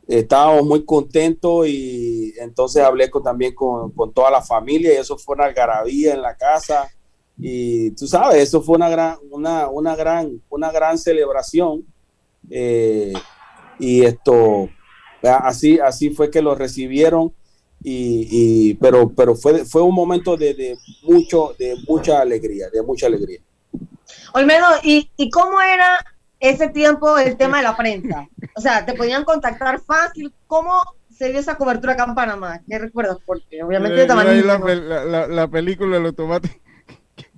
estábamos muy contentos y entonces hablé con, también con, toda la familia y eso fue una algarabía en la casa y tú sabes, eso fue una gran, una, una gran, una gran celebración eh, y esto, así, así fue que lo recibieron y, pero, pero fue, fue un momento de, mucho, de mucha alegría, de mucha alegría. Olmedo, ¿y, ¿y cómo era ese tiempo el tema de la prensa. O sea, te podían contactar fácil. ¿Cómo se dio esa cobertura acá en Panamá? ¿Qué recuerdas? Porque obviamente eh, la, la, película de los tomates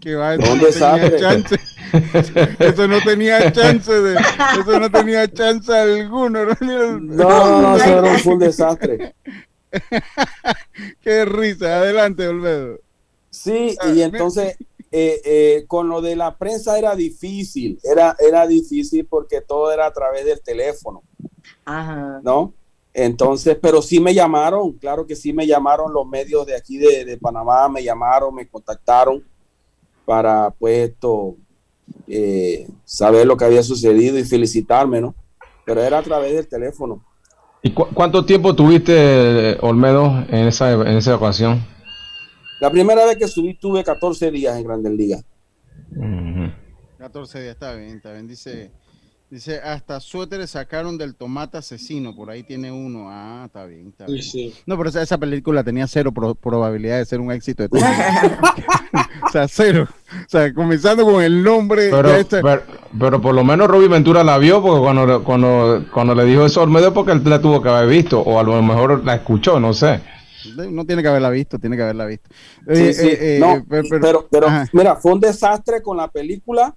que va a ¿Dónde tenía chance. eso no tenía chance de eso no tenía chance alguno no no, no eso era un desastre. Qué risa. Adelante Olmedo. Sí y entonces eh, eh, con lo de la prensa era difícil, era, era difícil porque todo era a través del teléfono, ¿no? Entonces, pero sí me llamaron, claro que sí me llamaron los medios de aquí de, Panamá, me llamaron, me contactaron para pues esto, eh, saber lo que había sucedido y felicitarme, ¿no? Pero era a través del teléfono. ¿Y cuánto tiempo tuviste, Olmedo, en esa, en esa ocasión? La primera vez que subí tuve 14 días en Grandes Ligas. 14 días, está bien, está bien. Dice, dice, hasta suéteres sacaron del tomate asesino, por ahí tiene uno. Ah, está bien, está bien. No, pero esa, película tenía cero probabilidad de ser un éxito. De o sea, cero. O sea, comenzando con el nombre. Pero, pero, por lo menos Robbie Ventura la vio, porque cuando, cuando, cuando le dijo eso al medio, porque él la tuvo que haber visto, o a lo mejor la escuchó, no sé. No tiene que haberla visto, tiene que haberla visto. Eh, eh, eh, pero, pero, mira, fue un desastre con la película,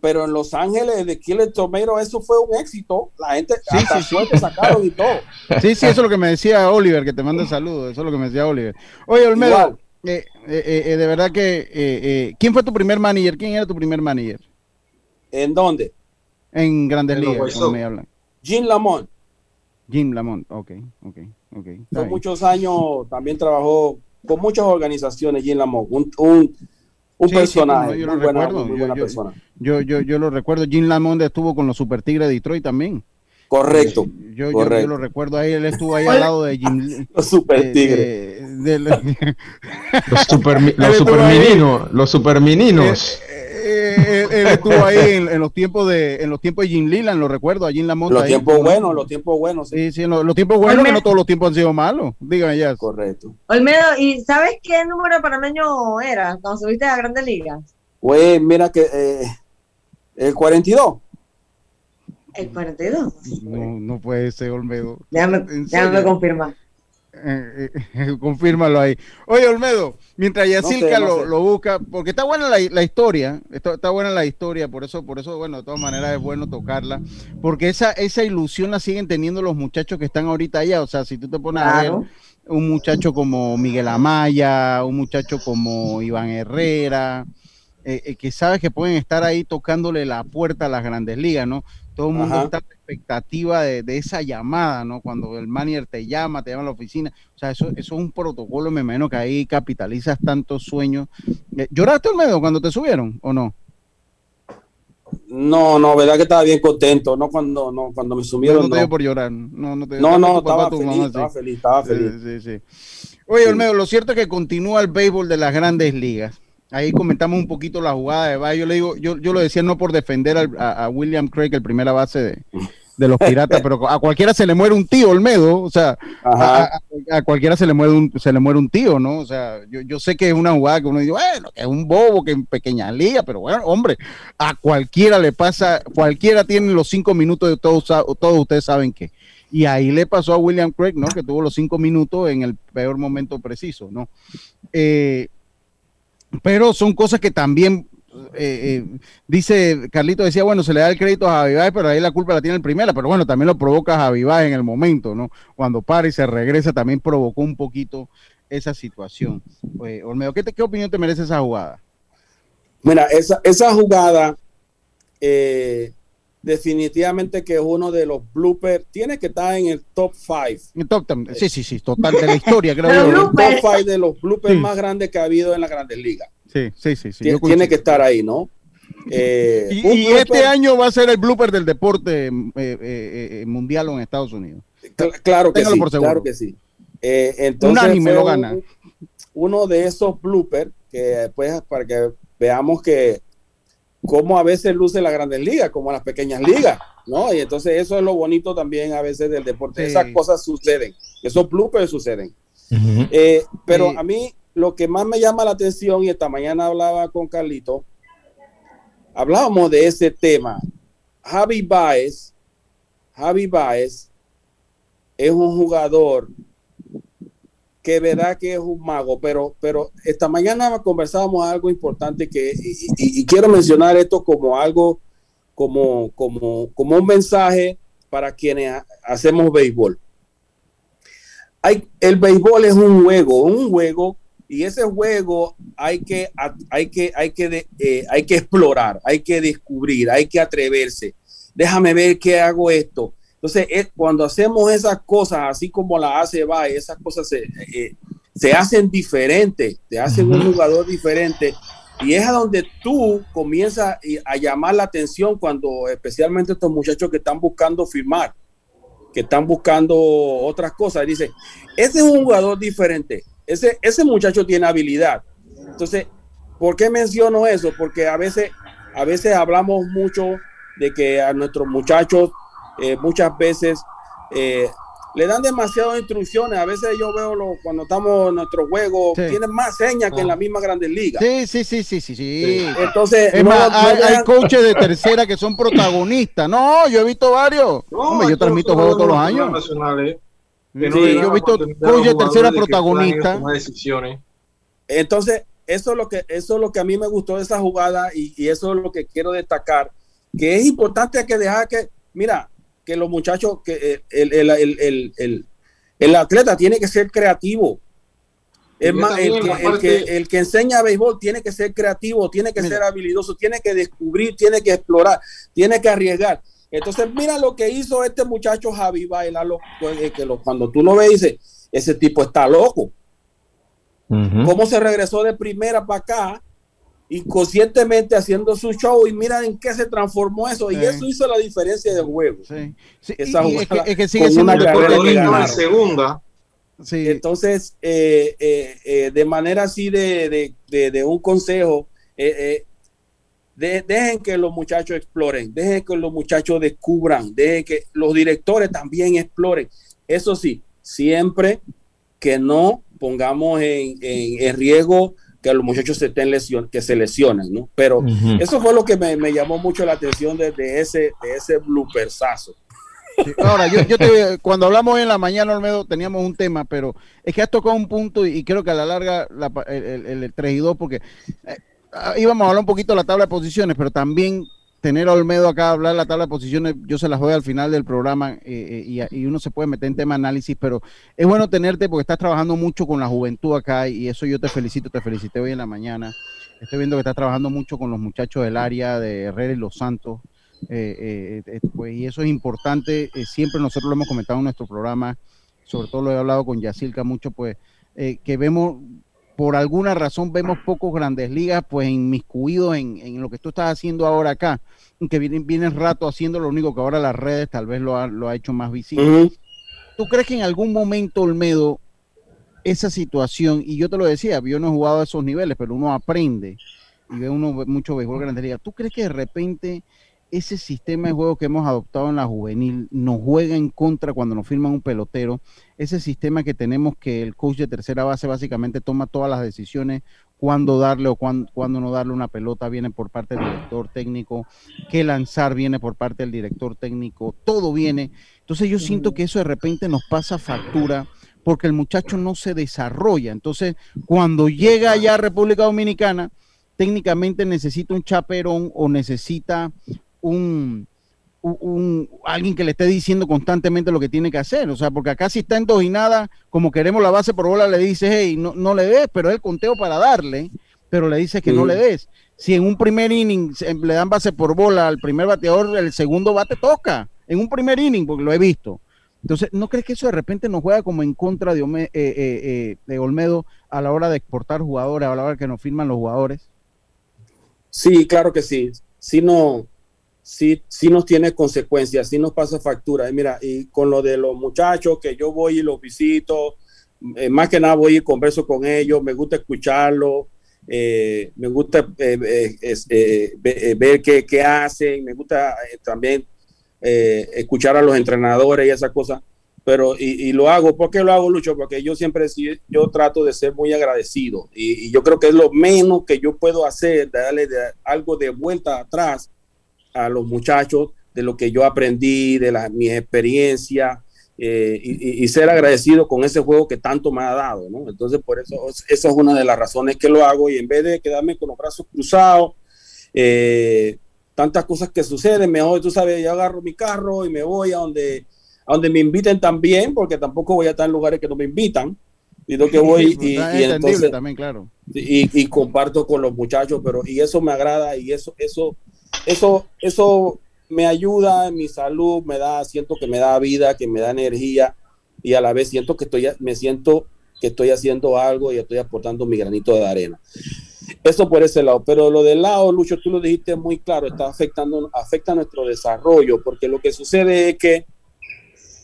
pero en Los Ángeles de Killer Tomato eso fue un éxito. La gente sí, hasta sí, sacaron y todo. Sí, sí, eso es lo que me decía Oliver, que te manda saludos. Eso es lo que me decía Oliver. Oye, Olmedo, eh, eh, eh, de verdad que. ¿Quién fue tu primer manager? ¿Quién era tu primer manager? ¿En dónde? En Grandes Ligas, cuando me hablan. Jim Lamont. Jim Lamont, ok, ok, ok. Por muchos años también trabajó con muchas organizaciones, Jim Lamont. Un, un, un personaje, yo, lo recuerdo. Muy buena yo, persona. Yo, yo, yo, lo recuerdo. Jim Lamont estuvo con los Super Tigres de Detroit también. Correcto. Yo, yo, lo recuerdo ahí, él estuvo ahí al lado de Jim. Los super tigres. los super, los super meninos. Los super meninos. Eh, él, estuvo ahí en, los tiempos de en los tiempos de Jim Leland, lo recuerdo, allí en la monta. Los tiempos buenos, los tiempos buenos. Sí, sí, los, tiempos buenos, que no todos los tiempos han sido malos. Dígame ya. Correcto. Olmedo, ¿y sabes qué número panameño era cuando subiste a Grandes Ligas? Pues mira que eh, el 42. El 42. No, no puede ser Olmedo. Déjame, déjame confirmar. Eh, eh, confírmalo ahí. Oye, Olmedo, mientras Yacilca lo, busca, porque está buena la, historia, está, buena la historia, por eso, por eso, bueno, de todas maneras es bueno tocarla, porque esa, esa ilusión la siguen teniendo los muchachos que están ahorita allá. O sea, si tú te pones a ver un muchacho como Miguel Amaya, un muchacho como Iván Herrera, eh, que sabes que pueden estar ahí tocándole la puerta a las grandes ligas, ¿no? Todo el mundo está en expectativa de, esa llamada, ¿no? Cuando el manager te llama, te llama a la oficina. O sea, eso, eso es un protocolo, me imagino que ahí capitalizas tantos sueños. Eh, ¿Lloraste, Olmedo, cuando te subieron o no? No, no, verdad que estaba bien contento, no cuando, no, cuando me subieron. No, te dio por llorar. No, no, te, no, no estaba, feliz, estaba feliz, estaba feliz, sí, sí, sí. Oye, Olmedo, lo cierto es que continúa el béisbol de las grandes ligas. Ahí comentamos un poquito la jugada de Bayo. Yo le digo, yo, yo lo decía no por defender a, William Craig, el primera base de, los piratas, pero a cualquiera se le muere un tío, Olmedo. O sea, a, cualquiera se le muere un, se le muere un tío, ¿no? O sea, yo, yo sé que es una jugada que uno dice, bueno, que es un bobo, que en pequeña liga, pero bueno, hombre, a cualquiera le pasa, cualquiera tiene los cinco minutos de todos, todos ustedes saben que. Y ahí le pasó a William Craig, ¿no? Que tuvo los cinco minutos en el peor momento preciso, ¿no? Eh, pero son cosas que también eh, eh, dice Carlito decía, bueno, se le da el crédito a Javi pero ahí la culpa la tiene el primera, pero bueno, también lo provoca Javi en el momento, ¿no? Cuando para y se regresa, también provocó un poquito esa situación. Pues, Olmedo, ¿qué, ¿qué opinión te merece esa jugada? Mira, esa, esa jugada eh, definitivamente que es uno de los bloopers, tiene que estar en el top 5. Top sí, sí, sí, total de la historia, creo yo. top 5 de los bloopers más grandes que ha habido en la Grandes Ligas. Sí, sí, sí. sí tiene, que estar ahí, ¿no? Eh, y, este año va a ser el blooper del deporte eh, eh, mundial en Estados Unidos. claro que sí, claro que sí. entonces, lo gana. Uno de esos bloopers que pues para que veamos que cómo a veces luce la grandes ligas, como las pequeñas ligas, ¿no? Y entonces eso es lo bonito también a veces del deporte. Esas cosas suceden, esos bloopers suceden. Eh, pero a mí lo que más me llama la atención, y esta mañana hablaba con Carlito, hablábamos de ese tema. Javi Baez, Javi Baez es un jugador que verdad que es un mago, pero, pero esta mañana conversábamos algo importante que, y, quiero mencionar esto como algo, como, como, como un mensaje para quienes hacemos béisbol. Hay, el béisbol es un juego, un juego, y ese juego hay que, hay que, hay que, eh, hay que explorar, hay que descubrir, hay que atreverse. Déjame ver qué hago esto entonces, cuando hacemos esas cosas, así como la hace va, esas cosas se, eh, se hacen diferentes, te hacen un jugador diferente. Y es a donde tú comienzas a llamar la atención cuando especialmente estos muchachos que están buscando firmar, que están buscando otras cosas. Dice, ese es un jugador diferente, ese, ese muchacho tiene habilidad. Entonces, ¿por qué menciono eso? Porque a veces, a veces hablamos mucho de que a nuestros muchachos eh, muchas veces eh, le dan demasiadas instrucciones. A veces yo veo lo, cuando estamos en nuestro juego, tienen más señas que en la misma Grandes Ligas. Sí, sí, sí, sí, sí. Entonces, hay, coaches de tercera que son protagonistas. No, yo he visto varios. yo transmito juegos todos los años. yo he visto coaches de tercera protagonistas. Entonces, eso es lo que eso es lo que a mí me gustó de esa jugada y, y eso es lo que quiero destacar, que es importante que dejar que, mira, que los muchachos, que el, el, el, el, atleta tiene que ser creativo. Es más, el que, el, que, enseña béisbol tiene que ser creativo, tiene que ser habilidoso, tiene que descubrir, tiene que explorar, tiene que arriesgar. Entonces, mira lo que hizo este muchacho Javi Baila, pues, eh, que cuando tú lo ves, dice, ese tipo está loco. ¿Cómo se regresó de primera para acá? Inconscientemente haciendo su show y mira en qué se transformó eso y eso hizo la diferencia del juego. Sí. Esa es, que, sigue siendo una segunda. Sí. Entonces, eh, eh, eh, de manera así de, de, de, un consejo, dejen que los muchachos exploren, dejen que los muchachos descubran, dejen que los directores también exploren. Eso sí, siempre que no pongamos en, en riesgo que los muchachos se estén lesion, que se lesionen, ¿no? Pero eso fue lo que me, me, llamó mucho la atención desde ese, de ese bloopersazo. Ahora, yo, yo te, cuando hablamos en la mañana, Olmedo, teníamos un tema, pero es que has tocado un punto y, creo que a la larga el, el, el, 3 y 2, porque eh, íbamos a hablar un poquito de la tabla de posiciones, pero también tener a Olmedo acá hablar la tabla de posiciones, yo se las voy al final del programa eh, eh, y, uno se puede meter en tema análisis, pero es bueno tenerte porque estás trabajando mucho con la juventud acá y eso yo te felicito, te felicité hoy en la mañana. Estoy viendo que estás trabajando mucho con los muchachos del área de Herrera y Los Santos. Eh, pues, y eso es importante, siempre nosotros lo hemos comentado en nuestro programa, sobre todo lo he hablado con Yacilca mucho, pues que vemos por alguna razón vemos pocos grandes ligas pues inmiscuidos en, en lo que tú estás haciendo ahora acá, que vienen, vienen rato haciendo lo único que ahora las redes tal vez lo ha, lo ha hecho más visible. ¿Tú crees que en algún momento, Olmedo, esa situación, y yo te lo decía, yo no he jugado a esos niveles, pero uno aprende y ve uno mucho béisbol grandes ligas, ¿tú crees que de repente ese sistema de juego que hemos adoptado en la juvenil nos juega en contra cuando nos firman un pelotero, ese sistema que tenemos que el coach de tercera base básicamente toma todas las decisiones, cuándo darle o cuándo, no darle una pelota viene por parte del director técnico, qué lanzar viene por parte del director técnico, todo viene. Entonces yo siento que eso de repente nos pasa factura porque el muchacho no se desarrolla. Entonces, cuando llega allá a República Dominicana, técnicamente necesita un chaperón o necesita un, un, alguien que le esté diciendo constantemente lo que tiene que hacer. O sea, porque acá si está endojinada, como queremos la base por bola, le dices, hey, no, no le des, pero es el conteo para darle, pero le dices que no le des. Si en un primer inning le dan base por bola al primer bateador, el segundo bate toca. En un primer inning, porque lo he visto. Entonces, ¿no crees que eso de repente nos juega como en contra de, eh, eh, eh, de Olmedo a la hora de exportar jugadores, a la hora que nos firman los jugadores? Sí, claro que sí. Si no, sí, sí nos tiene consecuencias, sí nos pasa factura. Y mira, y con lo de los muchachos que yo voy y los visito, eh, más que nada voy y converso con ellos, me gusta escucharlos, eh, me gusta eh, ver qué, qué, hacen, me gusta también escuchar a los entrenadores y esas cosas. Pero, y, lo hago, ¿por qué lo hago, Lucho? Porque yo siempre yo trato de ser muy agradecido y, yo creo que es lo menos que yo puedo hacer, darle algo de vuelta atrás a los muchachos de lo que yo aprendí, de la, mi experiencia eh, y, ser agradecido con ese juego que tanto me ha dado, ¿no? Entonces, por eso, esa es una de las razones que lo hago y en vez de quedarme con los brazos cruzados, eh, tantas cosas que suceden, mejor, tú sabes, yo agarro mi carro y me voy a donde, a donde me inviten también, porque tampoco voy a estar en lugares que no me invitan, lo que voy y, y entonces, también, claro. Y, y, comparto con los muchachos, pero y eso me agrada y eso, eso eso, eso me ayuda en mi salud, me da, siento que me da vida, que me da energía y a la vez siento que estoy, me siento que estoy haciendo algo y estoy aportando mi granito de arena. Eso por ese lado, pero lo del lado, Lucho, tú lo dijiste muy claro, está afectando, afecta nuestro desarrollo, porque lo que sucede es que,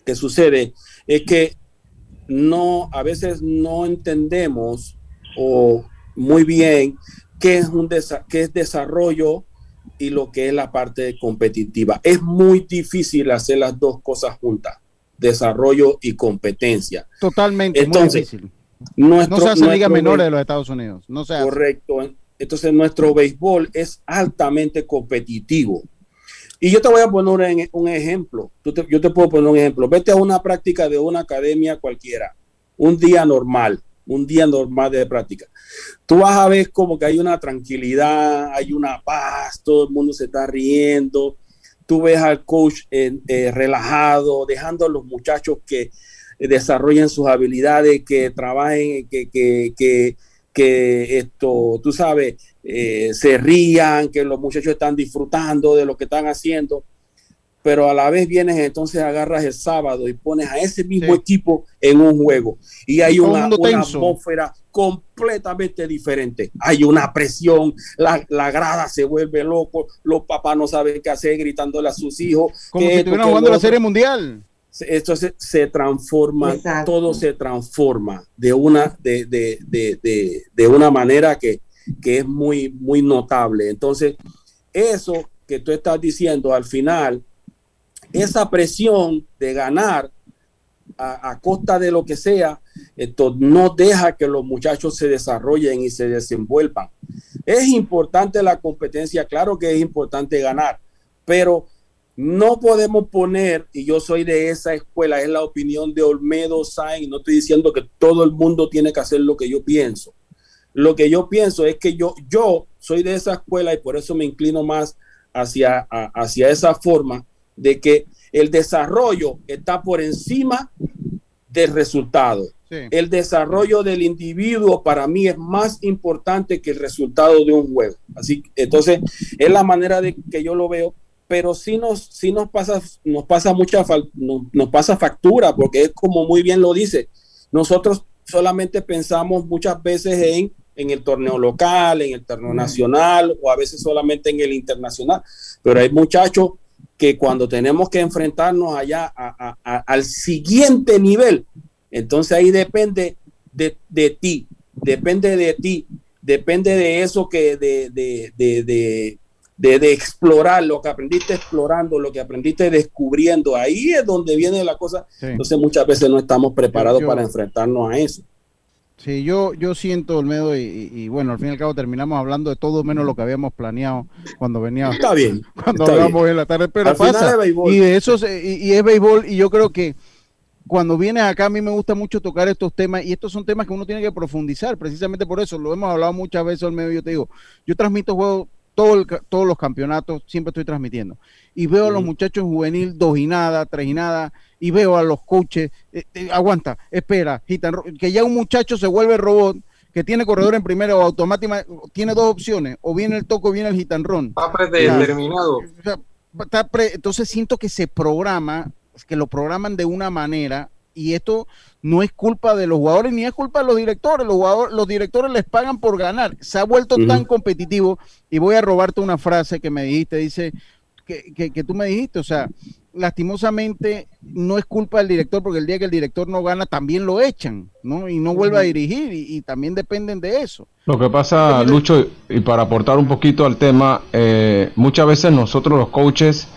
que sucede es que no, a veces no entendemos o muy bien qué es un qué es desarrollo y lo que es la parte competitiva. Es muy difícil hacer las dos cosas juntas, desarrollo y competencia. Totalmente, Entonces, muy difícil. no se hace liga menores de los Estados Unidos. No se Correcto. Entonces nuestro béisbol es altamente competitivo. Y yo te voy a poner un ejemplo. yo te puedo poner un ejemplo. Vete a una práctica de una academia cualquiera, un día normal un día normal de práctica. Tú vas a ver como que hay una tranquilidad, hay una paz, todo el mundo se está riendo. Tú ves al coach eh, relajado, dejando a los muchachos que desarrollen sus habilidades, que trabajen, que, esto, tú sabes, eh, se rían, que los muchachos están disfrutando de lo que están haciendo pero a la vez vienes entonces agarras el sábado y pones a ese mismo equipo en un juego y hay una, atmósfera completamente diferente. Hay una presión, la, la, grada se vuelve loco, los papás no saben qué hacer gritándole a sus hijos. Como que si estuvieran jugando la serie mundial. Esto se, se transforma, todo se transforma de una, de, de, de, de una manera que, que es muy, muy notable. Entonces, eso que tú estás diciendo al final esa presión de ganar a, costa de lo que sea, esto no deja que los muchachos se desarrollen y se desenvuelvan. Es importante la competencia, claro que es importante ganar, pero no podemos poner, y yo soy de esa escuela, es la opinión de Olmedo Sainz, no estoy diciendo que todo el mundo tiene que hacer lo que yo pienso. Lo que yo pienso es que yo, yo soy de esa escuela y por eso me inclino más hacia, hacia esa forma de que el desarrollo está por encima del resultado. El desarrollo del individuo para mí es más importante que el resultado de un juego. Así, entonces, es la manera de que yo lo veo, pero sí nos, sí nos pasa, nos pasa mucha, nos, pasa factura, porque es como muy bien lo dice. Nosotros solamente pensamos muchas veces en en el torneo local, en el torneo nacional o a veces solamente en el internacional. Pero hay muchachos que cuando tenemos que enfrentarnos allá al siguiente nivel, entonces ahí depende de, ti, depende de ti, depende de eso que de, de, de, explorar lo que aprendiste explorando, lo que aprendiste descubriendo. Ahí es donde viene la cosa. Entonces muchas veces no estamos preparados para enfrentarnos a eso. Sí, yo, yo siento, Olmedo, y, y, bueno, al fin y al cabo terminamos hablando de todo menos lo que habíamos planeado cuando veníamos. Está bien. Cuando hablábamos en la tarde, pero pasa. Y de eso, y, y, es béisbol, y yo creo que cuando vienes acá a mí me gusta mucho tocar estos temas, y estos son temas que uno tiene que profundizar, precisamente por eso, lo hemos hablado muchas veces, Olmedo, yo te digo, yo transmito juegos todo todos los campeonatos, siempre estoy transmitiendo. Y veo a los muchachos juvenil dos y nada, tres y nada, y veo a los coaches, eh, eh, aguanta, espera, que ya un muchacho se vuelve robot, que tiene corredor en primera o automáticamente, tiene dos opciones, o viene el toco o viene el gitanrón. Está predeterminado. entonces siento que se programa, que lo programan de una manera, y esto no es culpa de los jugadores ni es culpa de los directores. Los, jugadores, los directores les pagan por ganar. Se ha vuelto tan competitivo. Y voy a robarte una frase que me dijiste, dice, que, que, que, tú me dijiste, o sea, lastimosamente no es culpa del director, porque el día que el director no gana también lo echan, ¿no? Y no vuelve a dirigir y, también dependen de eso. Lo que pasa, Lucho, y para aportar un poquito al tema, eh, muchas veces nosotros los coaches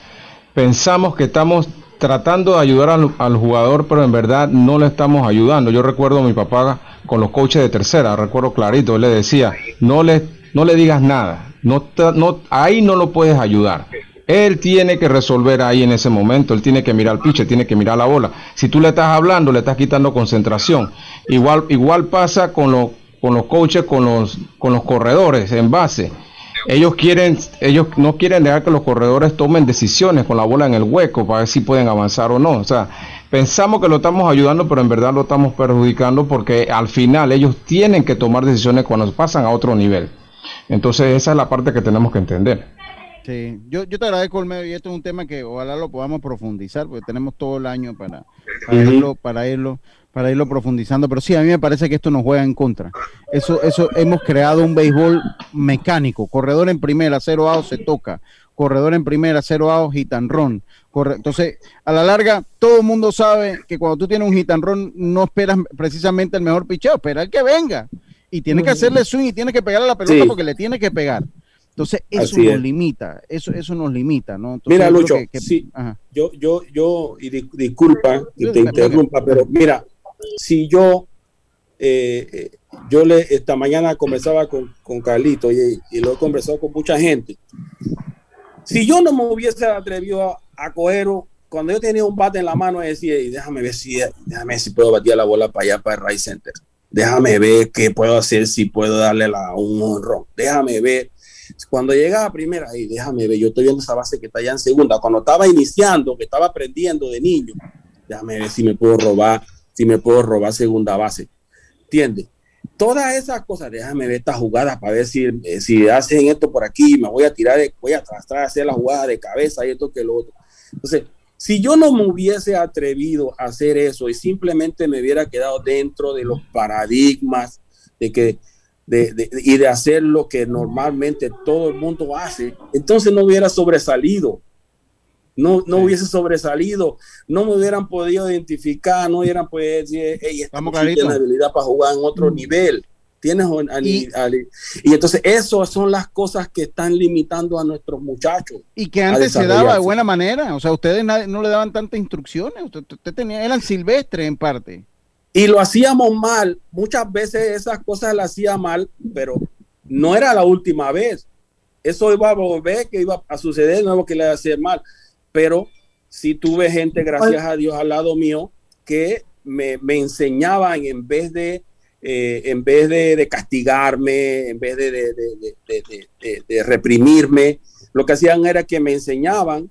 pensamos que estamos tratando de ayudar al, jugador, pero en verdad no le estamos ayudando. Yo recuerdo a mi papá con los coaches de tercera, recuerdo clarito, él le decía, no le, no le digas nada, no, no, ahí no lo puedes ayudar él tiene que resolver ahí en ese momento, él tiene que mirar el pitcher, tiene que mirar la bola. Si tú le estás hablando, le estás quitando concentración. Igual, igual pasa con, los con los coaches, con los, con los corredores en base. Ellos quieren, ellos no quieren dejar que los corredores tomen decisiones con la bola en el hueco para ver si pueden avanzar o no. O sea, pensamos que lo estamos ayudando, pero en verdad lo estamos perjudicando porque al final ellos tienen que tomar decisiones cuando pasan a otro nivel. Entonces esa es la parte que tenemos que entender. Sí, yo, yo te agradezco el medio y esto es un tema que ojalá lo podamos profundizar, porque tenemos todo el año para, para, irlo, para irlo, para irlo profundizando. Pero sí, a mí me parece que esto nos juega en contra. Eso, eso hemos creado un béisbol mecánico, corredor en primera, cero out se toca, corredor en primera, cero and run. Entonces, a la larga, todo el mundo sabe que cuando tú tienes un run, no esperas precisamente el mejor picheo, espera el que venga. Y tiene que hacerle swing y tiene que pegarle a la pelota porque le tiene que pegar. Entonces, eso nos limita, eso, eso nos limita, ¿no? mira, Lucho, sí, yo, yo, yo, y disculpa que te interrumpa, pero mira, si yo, eh, eh, yo le, esta mañana conversaba con, con Carlito y, y, lo he conversado con mucha gente. Si yo no me hubiese atrevido a, a coger, cuando yo tenía un bate en la mano, decía, déjame ver si, déjame si puedo batir la bola para allá, para el right center. Déjame ver qué puedo hacer, si puedo darle la, un honrón. Déjame ver cuando llega a primera, y déjame ver, yo estoy viendo esa base que está allá en segunda. Cuando estaba iniciando, que estaba aprendiendo de niño, déjame ver si me puedo robar si me puedo robar segunda base. ¿Entiendes? Todas esas cosas, déjame ver esta jugada para ver si, eh, si hacen esto por aquí, me voy a tirar, de, voy a tratar de hacer la jugada de cabeza y esto que lo otro. Entonces, si yo no me hubiese atrevido a hacer eso y simplemente me hubiera quedado dentro de los paradigmas de que de, y de hacer lo que normalmente todo el mundo hace, entonces no hubiera sobresalido. No, no hubiese sobresalido, no me hubieran podido identificar, no hubieran podido decir, hey, estamos tiene habilidad para jugar en otro mm. nivel. Tienes y, y, entonces esas son las cosas que están limitando a nuestros muchachos. Y que antes se daba de buena manera, o sea, ustedes no le daban tantas instrucciones, usted, tenía, eran silvestres en parte. Y lo hacíamos mal, muchas veces esas cosas las hacía mal, pero no era la última vez. Eso iba a volver, que iba a suceder de nuevo que le hacía mal pero sí tuve gente, gracias a Dios, al lado mío, que me, enseñaban en vez de, eh, en vez de, castigarme, en vez de, reprimirme, lo que hacían era que me enseñaban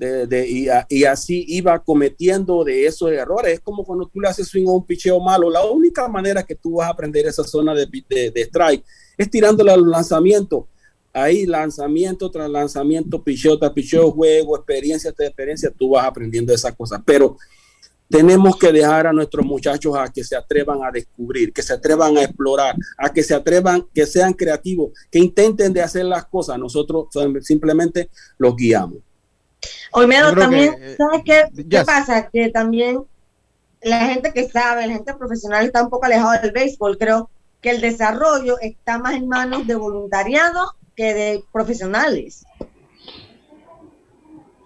y, y, así iba cometiendo de esos errores. Es como cuando tú le haces swing a un picheo malo, la única manera que tú vas a aprender esa zona de, strike es tirándole al lanzamiento ahí lanzamiento tras lanzamiento, picheo tras picheo, juego, experiencia tras experiencia, tú vas aprendiendo esas cosas. Pero tenemos que dejar a nuestros muchachos a que se atrevan a descubrir, que se atrevan a explorar, a que se atrevan, que sean creativos, que intenten de hacer las cosas. Nosotros simplemente los guiamos. Olmedo, también, eh, ¿sabes qué, qué pasa? Que también la gente que sabe, la gente profesional está un poco alejado del béisbol. Creo que el desarrollo está más en manos de voluntariado que de profesionales.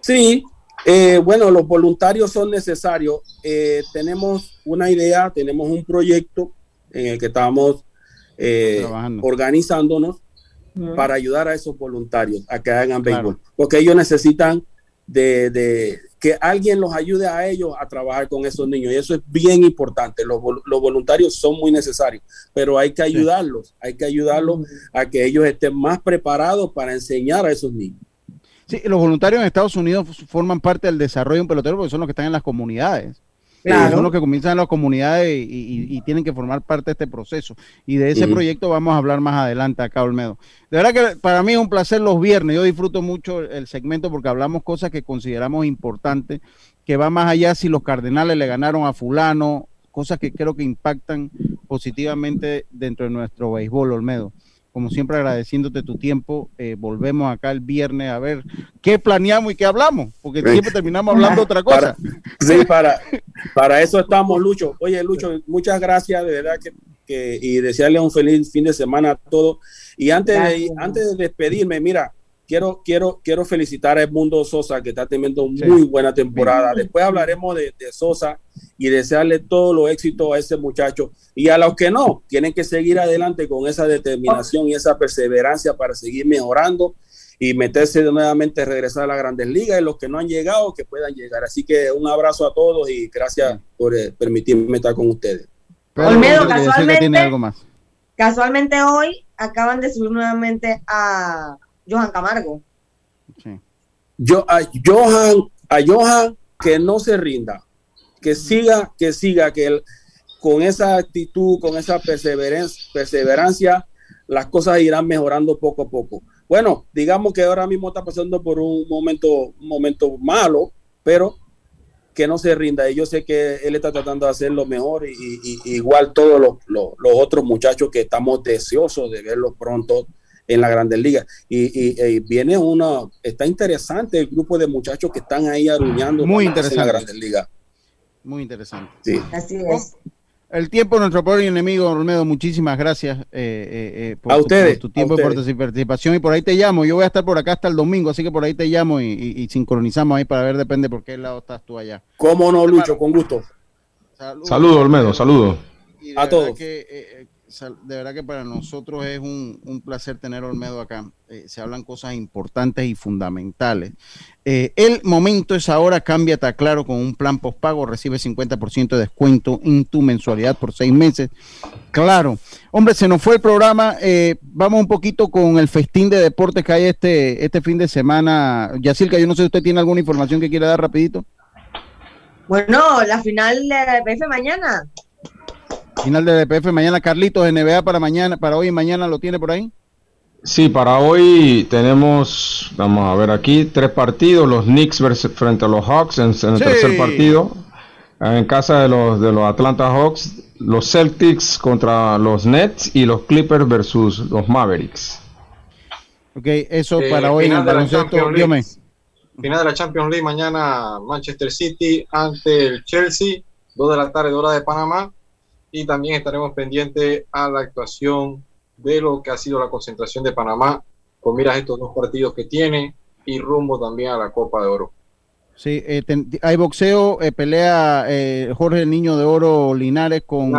Sí, eh, bueno, los voluntarios son necesarios. Eh, tenemos una idea, tenemos un proyecto en el que estamos eh, organizándonos para ayudar a esos voluntarios a que hagan béisbol, porque ellos necesitan de, que alguien los ayude a ellos a trabajar con esos niños. Y eso es bien importante. Los, voluntarios son muy necesarios, pero hay que ayudarlos, hay que ayudarlos a que ellos estén más preparados para enseñar a esos niños. Sí, los voluntarios en Estados Unidos forman parte del desarrollo de un pelotero porque son los que están en las comunidades. Son los que comienzan en las comunidades y, tienen que formar parte de este proceso. Y de ese proyecto vamos a hablar más adelante acá, Olmedo. De verdad que para mí es un placer los viernes. Yo disfruto mucho el segmento porque hablamos cosas que consideramos importantes, que va más allá si los Cardenales le ganaron a fulano, cosas que creo que impactan positivamente dentro de nuestro béisbol, Olmedo como siempre agradeciéndote tu tiempo. Eh, volvemos acá el viernes a ver qué planeamos y qué hablamos, porque siempre terminamos hablando otra cosa. sí, para, para eso estamos, Lucho. Oye, Lucho, muchas gracias, de verdad que, que y desearle un feliz fin de semana a todos. Y antes de, antes de despedirme, mira, quiero, quiero, quiero felicitar a Edmundo Sosa, que está teniendo muy buena temporada. Después hablaremos de, Sosa y desearle todo lo éxito a ese muchacho. Y a los que no, tienen que seguir adelante con esa determinación y esa perseverancia para seguir mejorando y meterse de nuevamente, regresar a las grandes ligas y los que no han llegado, que puedan llegar. Así que un abrazo a todos y gracias por eh, permitirme estar con ustedes. Olmedo, casualmente, casualmente hoy acaban de subir nuevamente a Johan Camargo. Yo, a Johan, a Johan que no se rinda, que siga, que siga, que él, con esa actitud, con esa perseverancia, perseverancia, las cosas irán mejorando poco a poco. Bueno, digamos que ahora mismo está pasando por un momento, un momento malo, pero que no se rinda. Y yo sé que él está tratando de hacer lo mejor y, igual todos los, los, otros muchachos que estamos deseosos de verlo pronto en la Grandes Ligas. Y, viene uno, está interesante el grupo de muchachos que están ahí aruñando Muy interesante. en la Grandes Ligas. Muy interesante. Sí. Así es. El tiempo nuestro pobre enemigo, Olmedo, muchísimas gracias eh, eh, eh, por, a tu, ustedes, tu tiempo y por tu participación. Y por ahí te llamo. Yo voy a estar por acá hasta el domingo, así que por ahí te llamo y, sincronizamos ahí para ver, depende por qué lado estás tú allá. ¿Cómo no, Lucho? Con gusto. Saludos, Olmedo, saludos. A todos de verdad que para nosotros es un, placer tener Olmedo acá. Eh, se hablan cosas importantes y fundamentales. Eh, el momento es ahora, cámbiate a Claro con un plan postpago, recibe 50% de descuento en tu mensualidad por seis meses. Claro, hombre, se nos fue el programa. Eh, vamos un poquito con el festín de deportes que hay este, este fin de semana. Yacirca, yo no sé si usted tiene alguna información que quiera dar rapidito. Bueno, la final de DPF mañana. Final de DPF mañana, Carlitos, NBA para mañana, para hoy y mañana lo tiene por ahí. Sí, para hoy tenemos, vamos a ver aquí, tres partidos, los Knicks frente a los Hawks en, el tercer partido, en casa de los, de los Atlanta Hawks, los Celtics contra los Nets y los Clippers versus los Mavericks. Ok, eso para eh, hoy en el baloncesto, Final de la Champions League mañana Manchester City ante el Chelsea, 2 de la tarde, hora de Panamá. Y también estaremos pendientes a la actuación de lo que ha sido la concentración de Panamá, con miras estos dos partidos que tiene y rumbo también a la Copa de Oro. Sí, eh, hay boxeo, eh, pelea eh, Jorge el Niño de Oro Linares con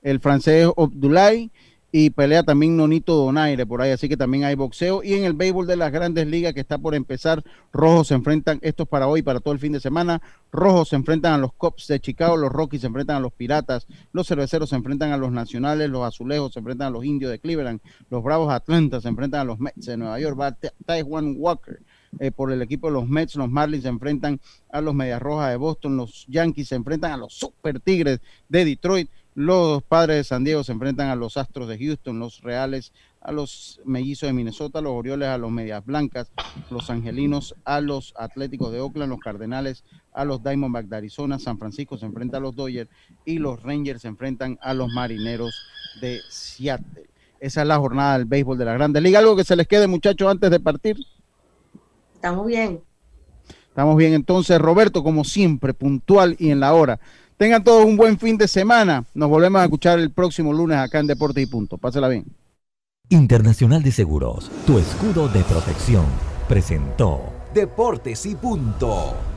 el francés Abdoulaye y pelea también Nonito Donaire por ahí, así que también hay boxeo. Y en el béisbol de las grandes ligas que está por empezar, Rojos se enfrentan, estos para hoy, para todo el fin de semana, Rojos se enfrentan a los Cubs de Chicago, los Rockies se enfrentan a los Piratas, los Cerveceros se enfrentan a los Nacionales, los Azulejos se enfrentan a los Indios de Cleveland, los Bravos Atlanta se enfrentan a los Mets de Nueva York, va Taiwan Walker. Eh, por el equipo de los Mets, los Marlins se enfrentan a los Medias Rojas de Boston, los Yankees se enfrentan a los Super Tigres de Detroit, los padres de San Diego se enfrentan a los Astros de Houston, los Reales a los Mellizos de Minnesota, los Orioles a los Medias Blancas, los Angelinos a los Atléticos de Oakland, los Cardenales a los Diamondbacks de Arizona, San Francisco se enfrenta a los Dodgers y los Rangers se enfrentan a los Marineros de Seattle. Esa es la jornada del béisbol de la Grande Liga. ¿Algo que se les quede, muchachos, antes de partir? Estamos bien. Estamos bien. Entonces, Roberto, como siempre, puntual y en la hora. Tengan todos un buen fin de semana. Nos volvemos a escuchar el próximo lunes acá en Deportes y Punto. Pásela bien. Internacional de Seguros, tu escudo de protección, presentó Deportes y Punto.